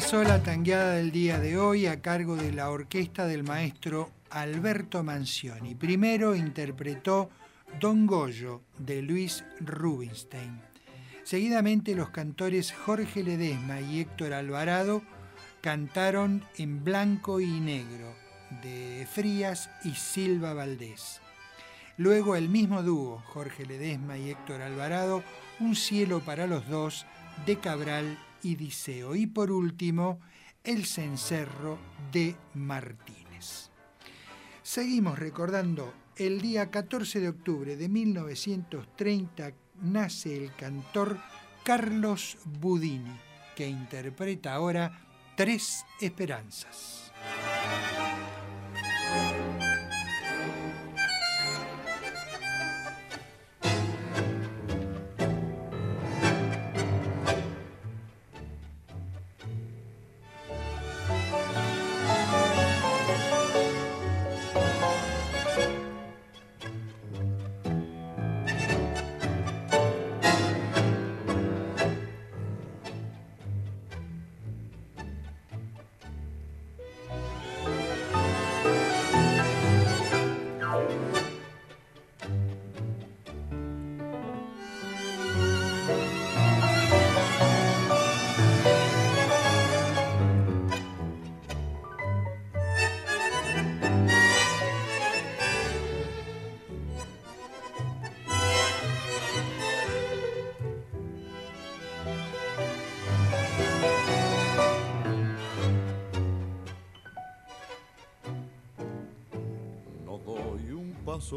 S2: Pasó la tangueada del día de hoy a cargo de la orquesta del maestro Alberto Mancioni. Primero interpretó Don Goyo de Luis Rubinstein. Seguidamente los cantores Jorge Ledesma y Héctor Alvarado cantaron En Blanco y Negro de Frías y Silva Valdés. Luego el mismo dúo, Jorge Ledesma y Héctor Alvarado, Un cielo para los dos de Cabral y por último, El cencerro de Martínez. Seguimos recordando el día 14 de octubre de 1930 nace el cantor Carlos Budini, que interpreta ahora Tres Esperanzas.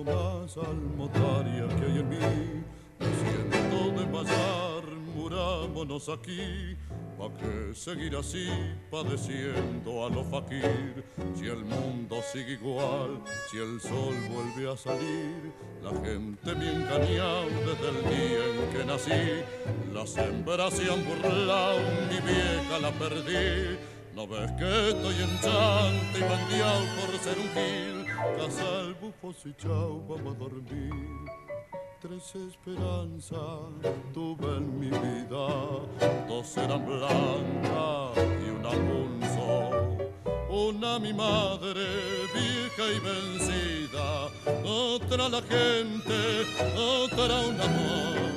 S13: Más almotaria que hay en mí. Siento desmayar, murámonos aquí. ¿Pa' qué seguir así, padeciendo a lo fakir? Si el mundo sigue igual, si el sol vuelve a salir, la gente me engañado desde el día en que nací. Las hembras se han burlado, mi vieja la perdí. ¿No ves que estoy en chante y bandeado por ser un gil? Casa el bufo y chao, vamos a dormir. Tres esperanzas tuve en mi vida, dos eran blancas y una punzo. Una mi madre, vieja y vencida, otra la gente, otra un amor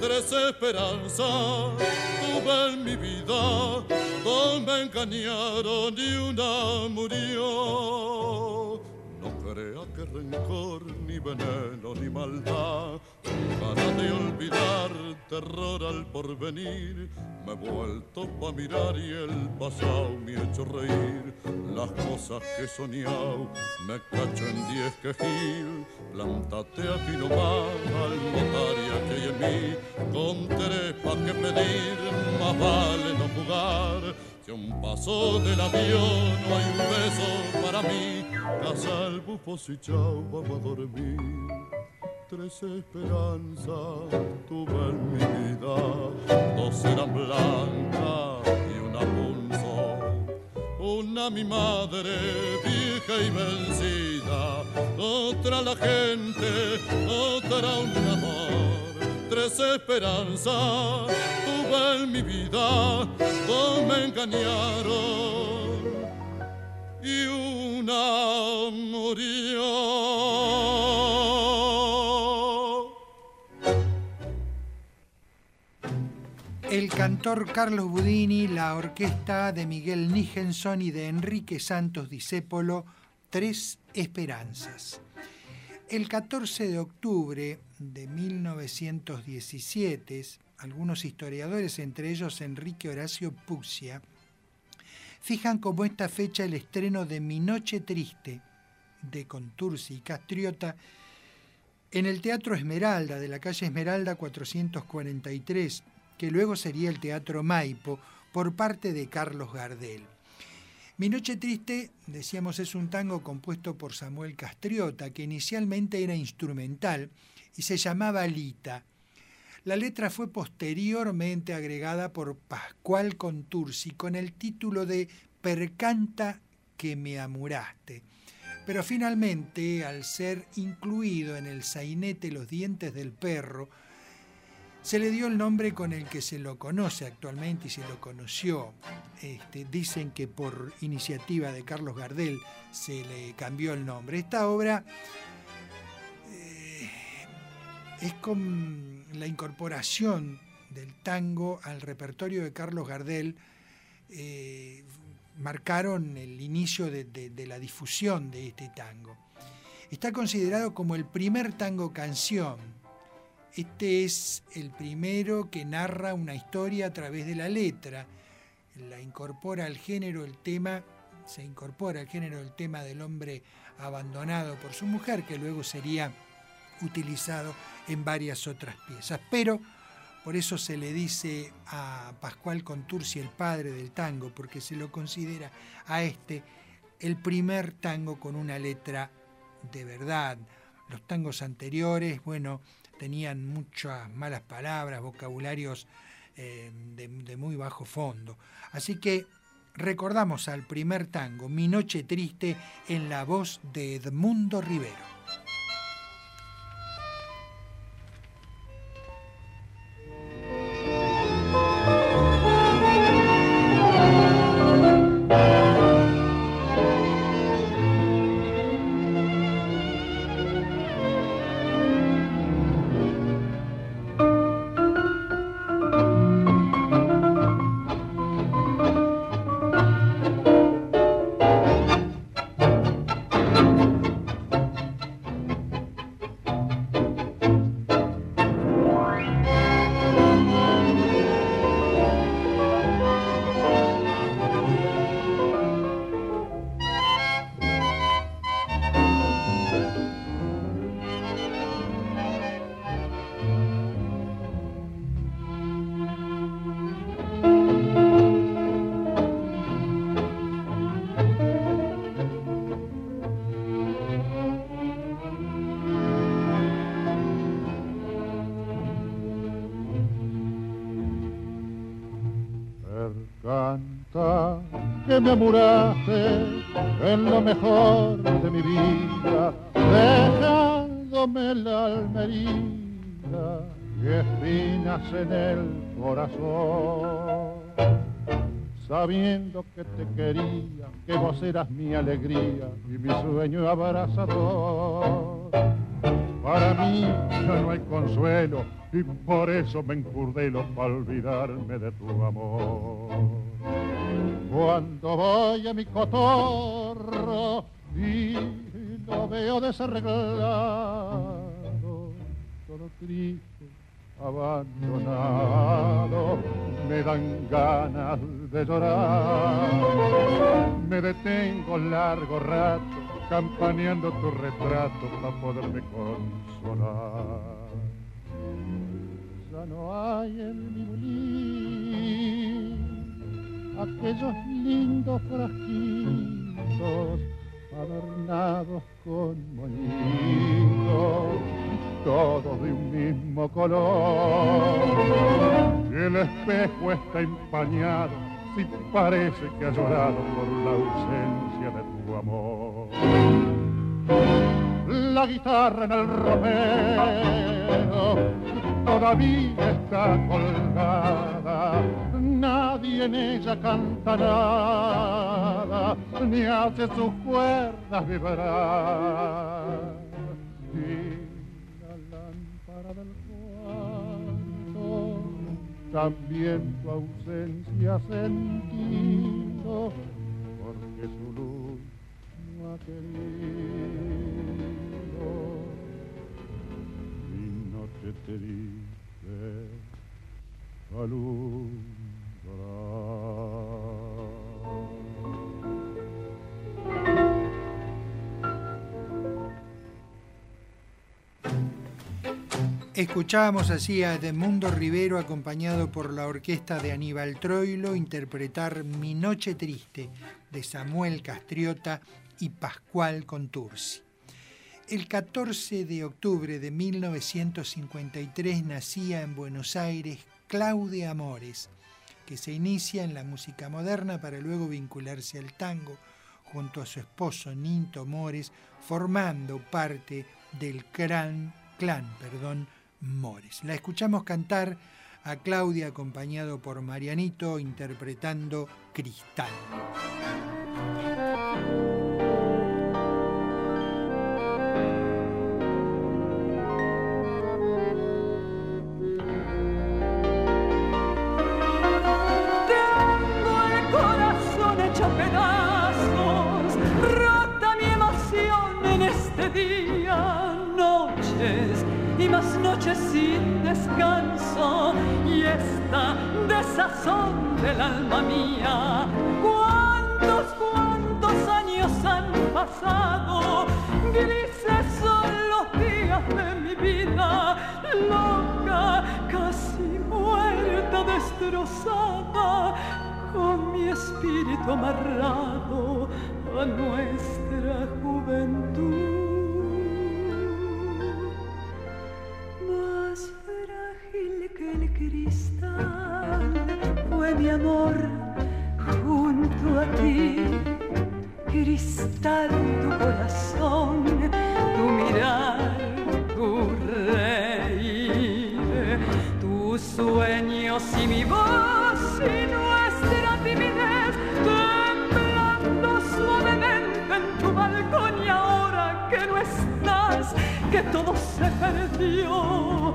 S13: tres esperanzas tuve en mi vida, dos me engañaron y una murió. Crea que rencor, ni veneno, ni maldad, para de olvidar, terror al porvenir, me he vuelto pa' mirar y el pasado me ha hecho reír. Las cosas que he soñado, me cacho en diez quejil, plantate aquí nomás, almotaria que hay en mí, con tres pa' que pedir, más vale no jugar un paso del avión no hay un beso para mí, casa el bufo y chao, vamos a dormir. Tres esperanzas tuve en mi vida, dos eran blancas y una punzo. Una mi madre, vieja y vencida, otra la gente, otra un amor tuve en mi vida, me engañaron y una murió.
S2: El cantor Carlos Budini, la orquesta de Miguel Nijenson y de Enrique Santos Discépolo, Tres Esperanzas. El 14 de octubre de 1917, algunos historiadores, entre ellos Enrique Horacio Puxia, fijan como esta fecha el estreno de Mi Noche Triste de Contursi y Castriota en el Teatro Esmeralda de la calle Esmeralda 443, que luego sería el Teatro Maipo, por parte de Carlos Gardel. Mi Noche Triste, decíamos, es un tango compuesto por Samuel Castriota, que inicialmente era instrumental y se llamaba Lita. La letra fue posteriormente agregada por Pascual Contursi con el título de Percanta que me amuraste. Pero finalmente, al ser incluido en el sainete Los dientes del perro, Se le dio el nombre con el que se lo conoce actualmente y se lo conoció. Este, dicen que por iniciativa de Carlos Gardel se le cambió el nombre. Esta obra eh, es con la incorporación del tango al repertorio de Carlos Gardel. Eh, marcaron el inicio de la difusión de este tango. Está considerado como el primer tango canción este es el primero que narra una historia a través de la letra. La incorpora al género el tema, se incorpora al género el tema del hombre abandonado por su mujer, que luego sería utilizado en varias otras piezas. Pero por eso se le dice a Pascual Contursi el padre del tango, porque se lo considera a este el primer tango con una letra de verdad. Los tangos anteriores, bueno, tenían muchas malas palabras, vocabularios eh, de, de muy bajo fondo. Así que recordamos al primer tango, Mi Noche Triste, en la voz de Edmundo Rivero.
S14: Me amuraste en lo mejor de mi vida, dejándome la almería y espinas en el corazón. Sabiendo que te quería, que vos eras mi alegría y mi sueño abrazador. Para mí ya no hay consuelo y por eso me encurdelo para olvidarme de tu amor. Cuando voy a mi cotorro y lo veo desarreglado, solo triste, abandonado, me dan ganas de llorar. Me detengo largo rato, campaneando tu retrato para poderme consolar. Ya no hay en mi aquellos lindos frasquitos adornados con moñitos, todos de un mismo color. El espejo está empañado, si parece que ha llorado por la ausencia de tu amor. La guitarra en el romero todavía está colgada en ella canta nada, ni hace sus cuerdas vibrar. Y la lámpara del cuarto, también tu ausencia sentido, porque su luz no ha querido. Mi noche te dice, salud.
S2: Escuchábamos así a Edmundo Rivero acompañado por la orquesta de Aníbal Troilo interpretar Mi Noche Triste de Samuel Castriota y Pascual Contursi. El 14 de octubre de 1953 nacía en Buenos Aires Claudia Amores, que se inicia en la música moderna para luego vincularse al tango junto a su esposo Ninto Mores, formando parte del gran clan perdón, Mores. La escuchamos cantar a Claudia acompañado por Marianito interpretando Cristal.
S15: Sin descanso y esta desazón del alma mía. ¿Cuántos, cuántos años han pasado? Grises son los días de mi vida, loca, casi muerta, destrozada, con mi espíritu amarrado a nuestra juventud. Que el cristal fue mi amor junto a ti. Cristal tu corazón, tu mirar, tu reír, tus sueños y mi voz y nuestra timidez temblando suavemente en tu balcón y ahora que no estás, que todo se perdió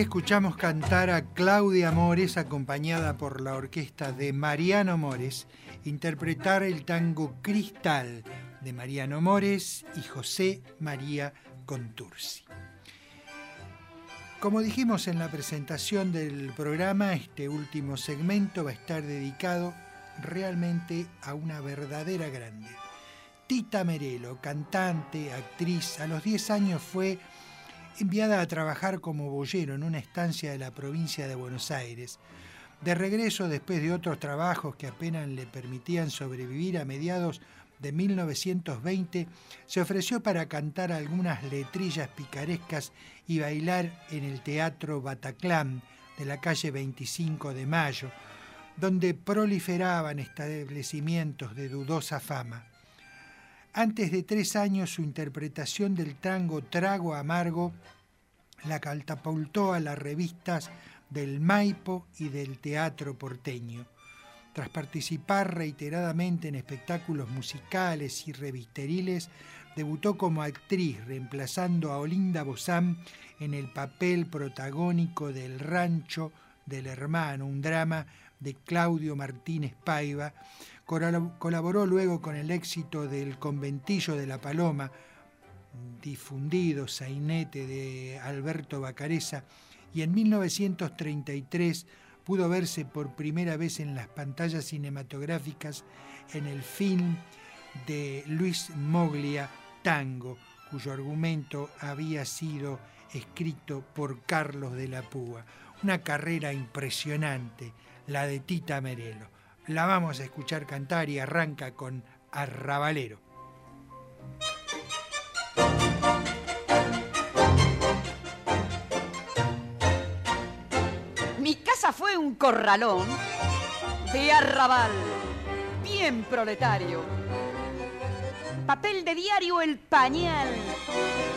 S2: Escuchamos cantar a Claudia Mores acompañada por la orquesta de Mariano Mores, interpretar el tango Cristal de Mariano Mores y José María Contursi. Como dijimos en la presentación del programa, este último segmento va a estar dedicado realmente a una verdadera grande. Tita Merelo, cantante, actriz, a los 10 años fue enviada a trabajar como boyero en una estancia de la provincia de Buenos Aires. De regreso, después de otros trabajos que apenas le permitían sobrevivir a mediados de 1920, se ofreció para cantar algunas letrillas picarescas y bailar en el Teatro Bataclan de la calle 25 de Mayo, donde proliferaban establecimientos de dudosa fama. Antes de tres años su interpretación del tango Trago Amargo la catapultó a las revistas del Maipo y del Teatro Porteño. Tras participar reiteradamente en espectáculos musicales y revisteriles, debutó como actriz reemplazando a Olinda Bozán en el papel protagónico del Rancho del Hermano, un drama de Claudio Martínez Paiva, Colaboró luego con el éxito del Conventillo de la Paloma, difundido sainete de Alberto Bacareza, y en 1933 pudo verse por primera vez en las pantallas cinematográficas en el film de Luis Moglia, Tango, cuyo argumento había sido escrito por Carlos de la Púa. Una carrera impresionante, la de Tita Merelo la vamos a escuchar cantar y arranca con Arrabalero.
S16: Mi casa fue un corralón de arrabal, bien proletario. Papel de diario el pañal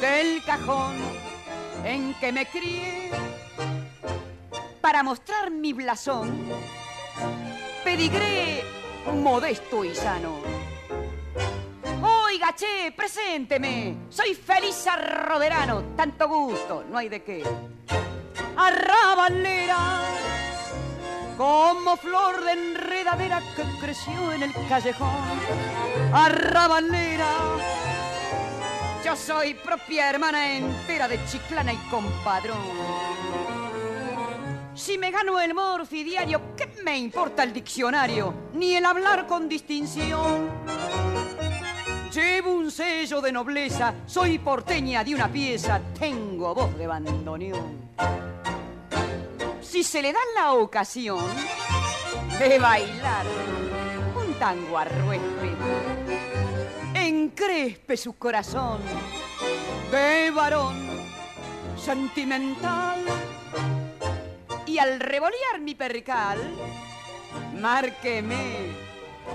S16: del cajón en que me crié para mostrar mi blasón. Pedigré modesto y sano. Oiga, che, presénteme. Soy feliz arroderano. Tanto gusto, no hay de qué. Arrabalera, como flor de enredadera que creció en el callejón. Arrabalera, yo soy propia hermana entera de Chiclana y compadrón. Si me gano el morfi diario, ¿qué me importa el diccionario? Ni el hablar con distinción. Llevo un sello de nobleza, soy porteña de una pieza, tengo voz de bandoneón. Si se le da la ocasión de bailar un tango a ruespe, encrespe su corazón de varón sentimental y al revolear mi percal, márqueme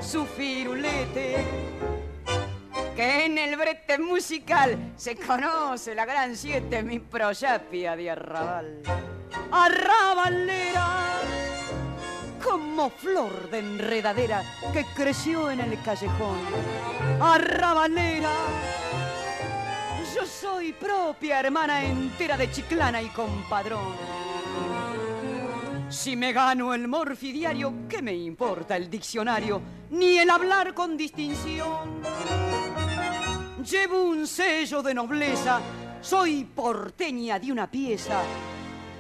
S16: su firulete que en el brete musical se conoce la gran siete, mi proyapia de arrabal. Arrabalera, como flor de enredadera que creció en el callejón. Arrabalera, yo soy propia hermana entera de Chiclana y compadrón. Si me gano el morfi diario, ¿qué me importa el diccionario? Ni el hablar con distinción. Llevo un sello de nobleza, soy porteña de una pieza.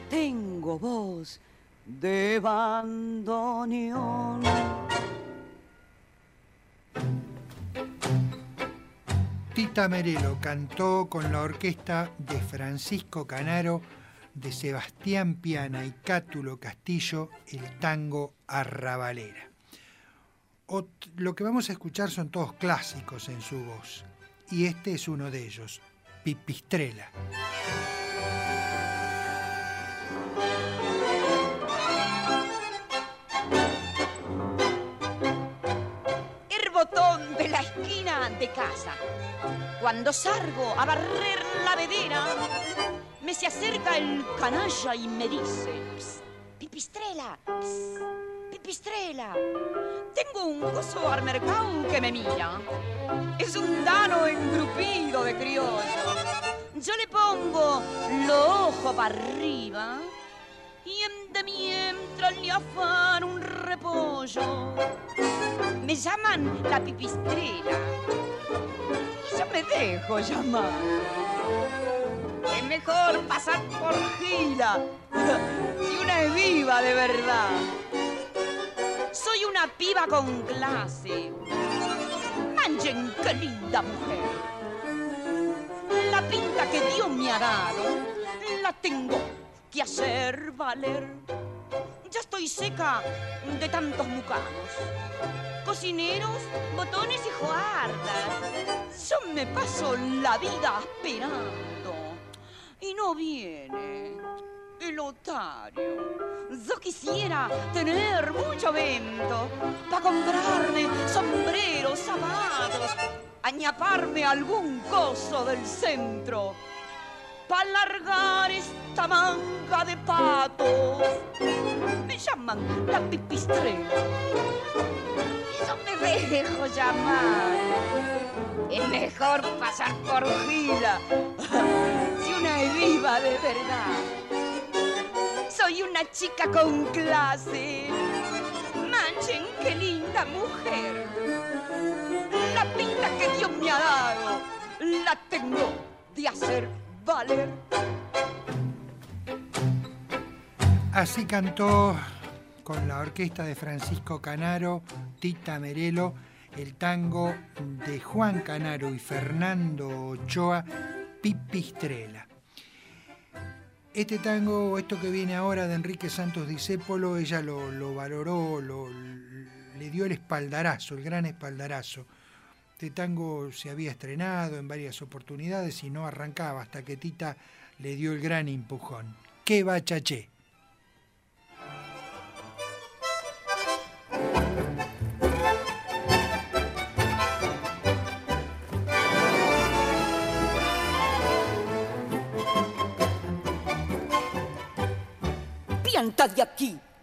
S16: Tengo voz de bandoneón.
S2: Tita Merelo cantó con la orquesta de Francisco Canaro, de Sebastián Piana y Cátulo Castillo el tango Arrabalera. Lo que vamos a escuchar son todos clásicos en su voz, y este es uno de ellos, Pipistrela.
S16: el botón de la esquina de casa. Cuando salgo a barrer la vedera, me se acerca el canalla y me dice, "Ps, pipistrela, ps, pipistrela, tengo un gozo al mercado que me mira. Es un dano engrupido de criollo. Yo le pongo los ojos para arriba y en de mientras le afano un repollo. Me llaman la pipistrela. Y yo me dejo llamar. Es mejor pasar por gila si una es viva de verdad. Soy una piba con clase. Manchen qué linda mujer. La pinta que Dios me ha dado la tengo que hacer valer. Ya estoy seca de tantos mucanos. Cocineros, botones y joardas. Yo me paso la vida esperando. Y no viene el otario. Yo quisiera tener mucho vento para comprarme sombreros, zapatos, añaparme algún coso del centro para alargar esta manga de patos. Me llaman la pipistrela. Y yo me dejo llamar. Es mejor pasar por gila si una es viva de verdad. Soy una chica con clase. Manchen, qué linda mujer. La pinta que Dios me ha dado la tengo de hacer
S2: Así cantó con la orquesta de Francisco Canaro, Tita Merelo, el tango de Juan Canaro y Fernando Ochoa, Pipistrela. Este tango, esto que viene ahora de Enrique Santos Discépolo, ella lo, lo valoró, lo, le dio el espaldarazo, el gran espaldarazo. Este tango se había estrenado en varias oportunidades y no arrancaba hasta que Tita le dio el gran empujón. ¡Qué bachaché!
S16: Pianta de aquí,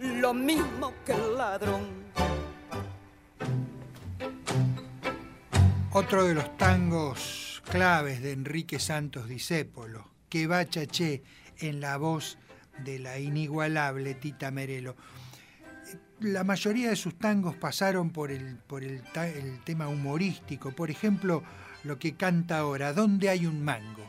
S16: lo mismo que el ladrón.
S2: Otro de los tangos claves de Enrique Santos Discépolo, que va chaché en la voz de la inigualable Tita Merelo. La mayoría de sus tangos pasaron por, el, por el, el tema humorístico, por ejemplo, lo que canta ahora, ¿Dónde hay un mango?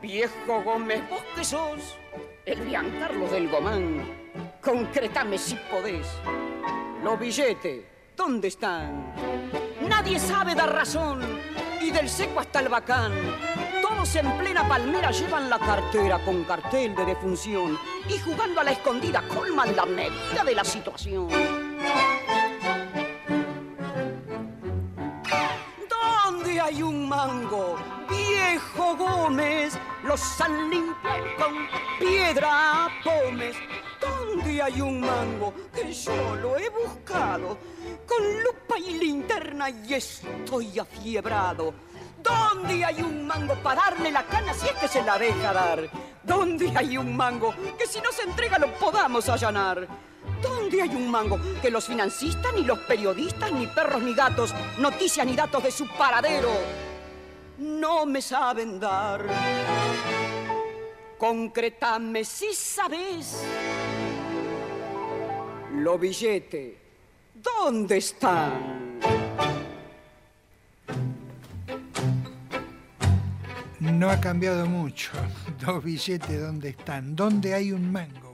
S16: Viejo Gómez, vos que sos el Giancarlo del Gomán, concretame si podés. Los billetes, ¿dónde están? Nadie sabe dar razón, y del seco hasta el bacán. Todos en plena palmera llevan la cartera con cartel de defunción y jugando a la escondida colman la medida de la situación. ¿Dónde hay un mango? Viejo Gómez, los han limpiado con piedra pomes. ¿Dónde hay un mango que yo lo he buscado? Con lupa y linterna y estoy afiebrado. ¿Dónde hay un mango para darle la cana si es que se la deja dar? ¿Dónde hay un mango que si no se entrega lo podamos allanar? ¿Dónde hay un mango que los financistas, ni los periodistas, ni perros, ni gatos, noticias ni datos de su paradero no me saben dar. Concretame si sabes. Los billetes, ¿dónde están?
S2: No ha cambiado mucho. Dos billetes, ¿dónde están? ¿Dónde hay un mango?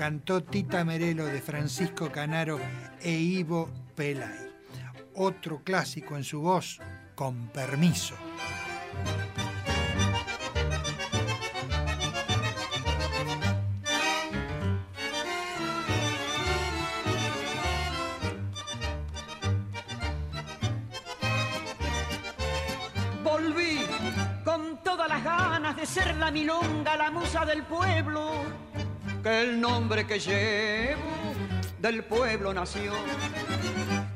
S2: Cantó Tita Merelo de Francisco Canaro e Ivo Pelay. Otro clásico en su voz, con permiso.
S16: Volví con todas las ganas de ser la milonga, la musa del pueblo, que el nombre que llevo del pueblo nació.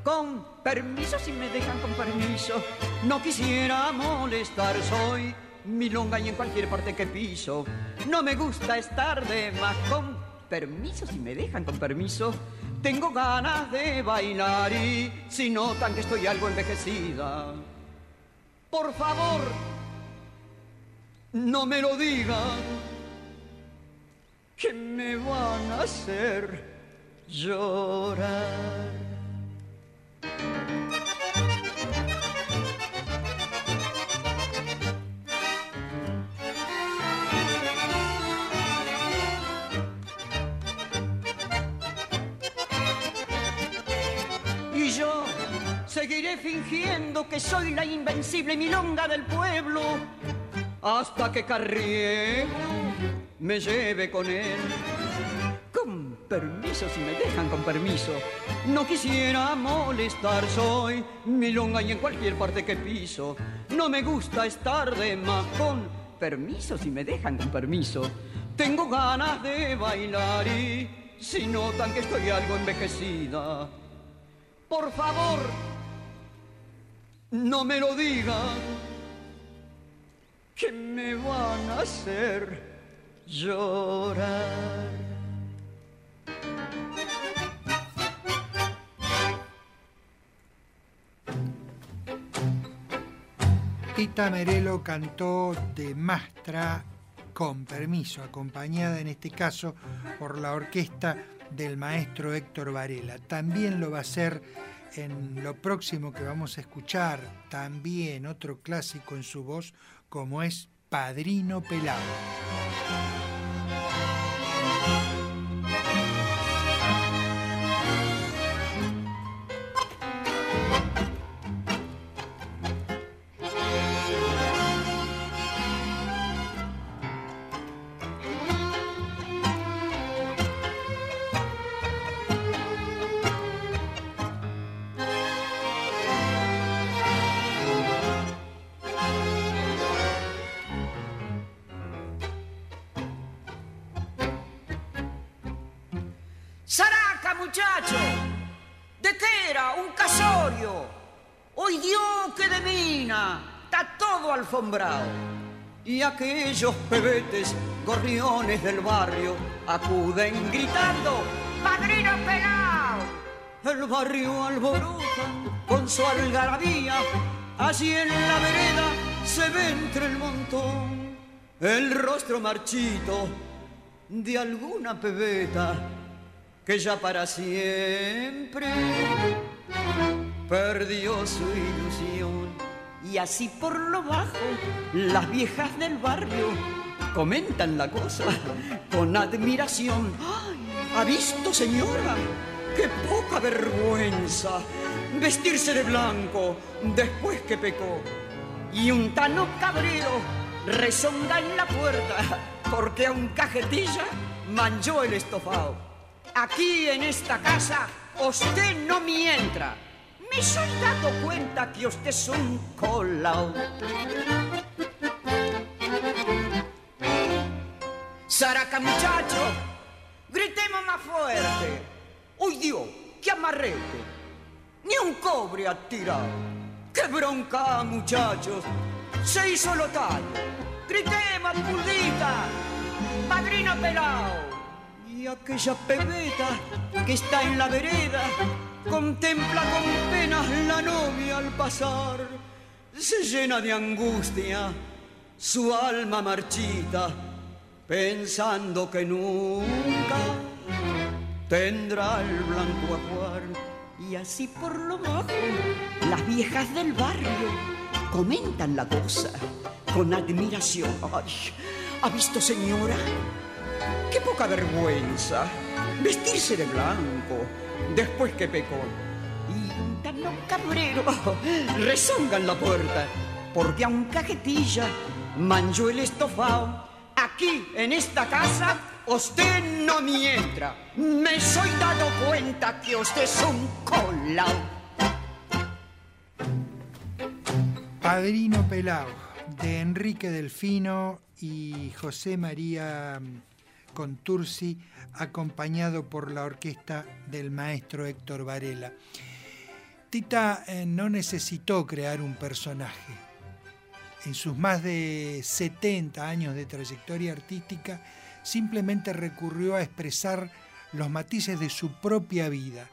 S16: Con permiso, si me dejan con permiso, no quisiera molestar, soy milonga y en cualquier parte que piso. No me gusta estar de más con permiso, si me dejan con permiso. Tengo ganas de bailar y si notan que estoy algo envejecida, por favor, no me lo digan, que me van a hacer llorar. Y yo seguiré fingiendo que soy la invencible milonga del pueblo hasta que Carriego me lleve con él. Con permiso, si me dejan con permiso, no quisiera molestar, soy milonga y en cualquier parte que piso. No me gusta estar de más, con permiso, si me dejan con permiso. Tengo ganas de bailar y si notan que estoy algo envejecida, por favor, no me lo digan, que me van a hacer llorar.
S2: Tita Merelo cantó de Mastra con permiso, acompañada en este caso por la orquesta del maestro Héctor Varela. También lo va a hacer en lo próximo que vamos a escuchar, también otro clásico en su voz, como es Padrino Pelado.
S16: Y aquellos pebetes, gorriones del barrio, acuden gritando: ¡Padrino pelao! El barrio alborota con su algarabía. Allí en la vereda se ve entre el montón el rostro marchito de alguna pebeta que ya para siempre perdió su ilusión. Y así por lo bajo, las viejas del barrio comentan la cosa con admiración. ¡Ay! ¿Ha visto, señora? ¡Qué poca vergüenza! Vestirse de blanco después que pecó. Y un tano cabrero rezonga en la puerta porque a un cajetilla manchó el estofado. Aquí en esta casa usted no me entra. Me soy dado cuenta que usted es un colao. Saraca, muchacho, gritemos más fuerte. ¡Uy, Dios! ¡Qué amarrete! Ni un cobre ha tirado. ¡Qué bronca, muchachos! Se hizo lo tal. Gritemos, pulita. Padrino pelao. Y aquella pebeta que está en la vereda contempla con penas la novia al pasar.
S17: se llena de angustia su alma marchita, pensando que nunca tendrá el blanco ajuar. Y así por lo bajo, las viejas del barrio comentan la cosa con admiración. Ay, ¿Ha visto, señora? Qué poca vergüenza vestirse de blanco después que pecó. Y tan cabrero rezongan la puerta porque a un cajetilla manchó el estofado. Aquí, en esta casa, usted no me entra. Me soy dado cuenta que usted es un colao.
S2: Padrino Pelao, de Enrique Delfino y José María Contursi, acompañado por la orquesta del maestro Héctor Varela. Tita eh, no necesitó crear un personaje. En sus más de 70 años de trayectoria artística, simplemente recurrió a expresar los matices de su propia vida,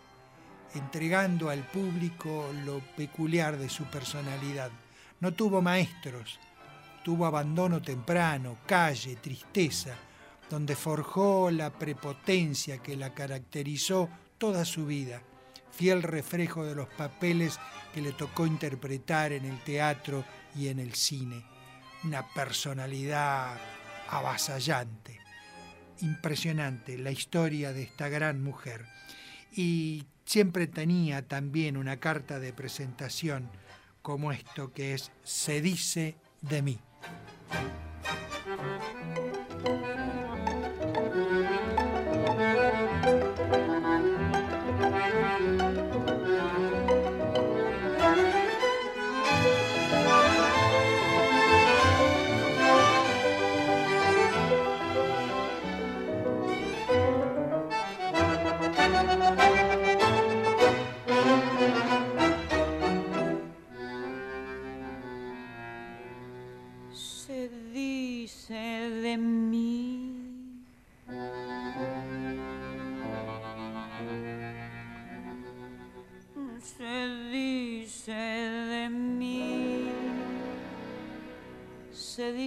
S2: entregando al público lo peculiar de su personalidad. No tuvo maestros, tuvo abandono temprano, calle, tristeza, donde forjó la prepotencia que la caracterizó toda su vida, fiel reflejo de los papeles que le tocó interpretar en el teatro y en el cine. Una personalidad avasallante, impresionante la historia de esta gran mujer. Y siempre tenía también una carta de presentación como esto que es Se dice de mí.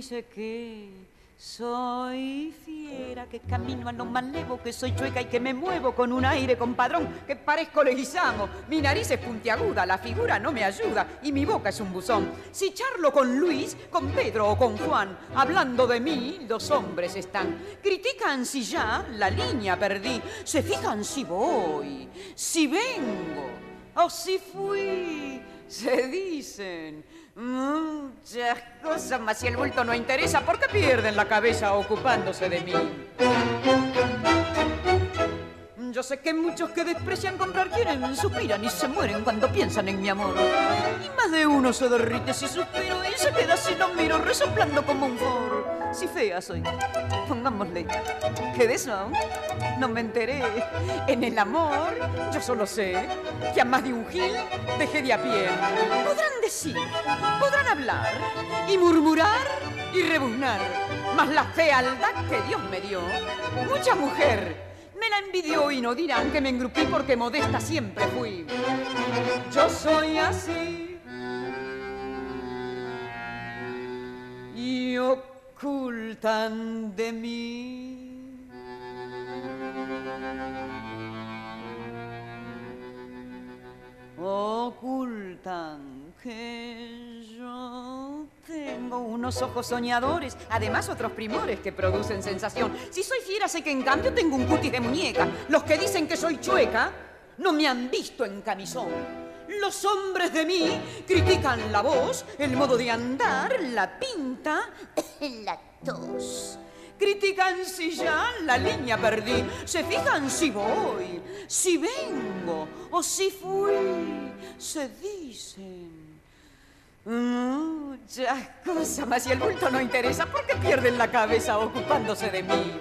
S16: Dice que soy fiera, que camino a lo malevo, que soy chueca y que me muevo con un aire compadrón, que parezco leguizamo. Mi nariz es puntiaguda, la figura no me ayuda y mi boca es un buzón. Si charlo con Luis, con Pedro o con Juan, hablando de mí, los hombres están. Critican si ya la línea perdí, se fijan si voy, si vengo o si fui. Se dicen muchas cosas, mas si el bulto no interesa, ¿por qué pierden la cabeza ocupándose de mí? Yo sé que muchos que desprecian comprar quieren, suspiran y se mueren cuando piensan en mi amor. Y más de uno se derrite si suspiro y se queda si lo miro resoplando como un for. Si fea soy, pongámosle, que de eso no me enteré. En el amor, yo solo sé que a más de un gil dejé de a pie. Podrán decir, podrán hablar y murmurar y rebuznar, mas la fealdad que Dios me dio, mucha mujer me la envidió y no dirán que me engrupí porque modesta siempre fui. Yo soy así. Y ocultan de mí. Ocultan que yo tengo unos ojos soñadores, además otros primores que producen sensación. Si soy fiera, sé que en cambio tengo un cutis de muñeca. Los que dicen que soy chueca no me han visto en camisón. Los hombres de mí critican la voz, el modo de andar, la pinta, la tos. Critican si ya la línea perdí, se fijan si voy, si vengo o si fui, se dicen muchas cosas, mas si el bulto no interesa, ¿por qué pierden la cabeza ocupándose de mí?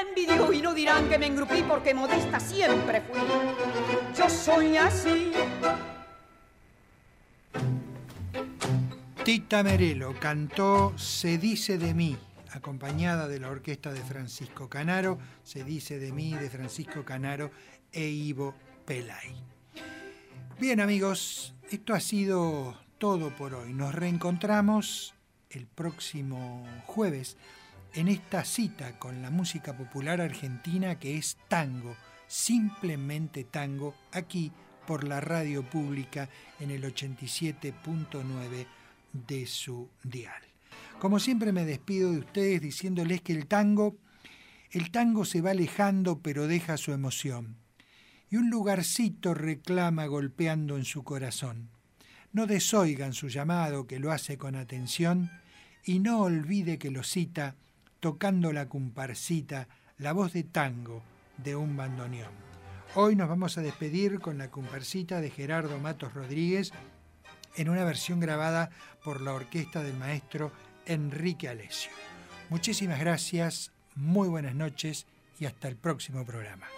S16: envidió y no dirán que me engrupí porque modesta siempre fui. Yo soy así.
S2: Tita Merelo cantó Se dice de mí, acompañada de la orquesta de Francisco Canaro, Se dice de mí de Francisco Canaro e Ivo Pelay. Bien amigos, esto ha sido todo por hoy. Nos reencontramos el próximo jueves en esta cita con la música popular argentina que es tango, simplemente tango, aquí por la radio pública en el 87.9 de su dial. Como siempre me despido de ustedes diciéndoles que el tango, el tango se va alejando pero deja su emoción y un lugarcito reclama golpeando en su corazón. No desoigan su llamado que lo hace con atención y no olvide que lo cita tocando la comparsita, la voz de tango de un bandoneón. Hoy nos vamos a despedir con la comparsita de Gerardo Matos Rodríguez en una versión grabada por la orquesta del maestro Enrique Alesio. Muchísimas gracias, muy buenas noches y hasta el próximo programa.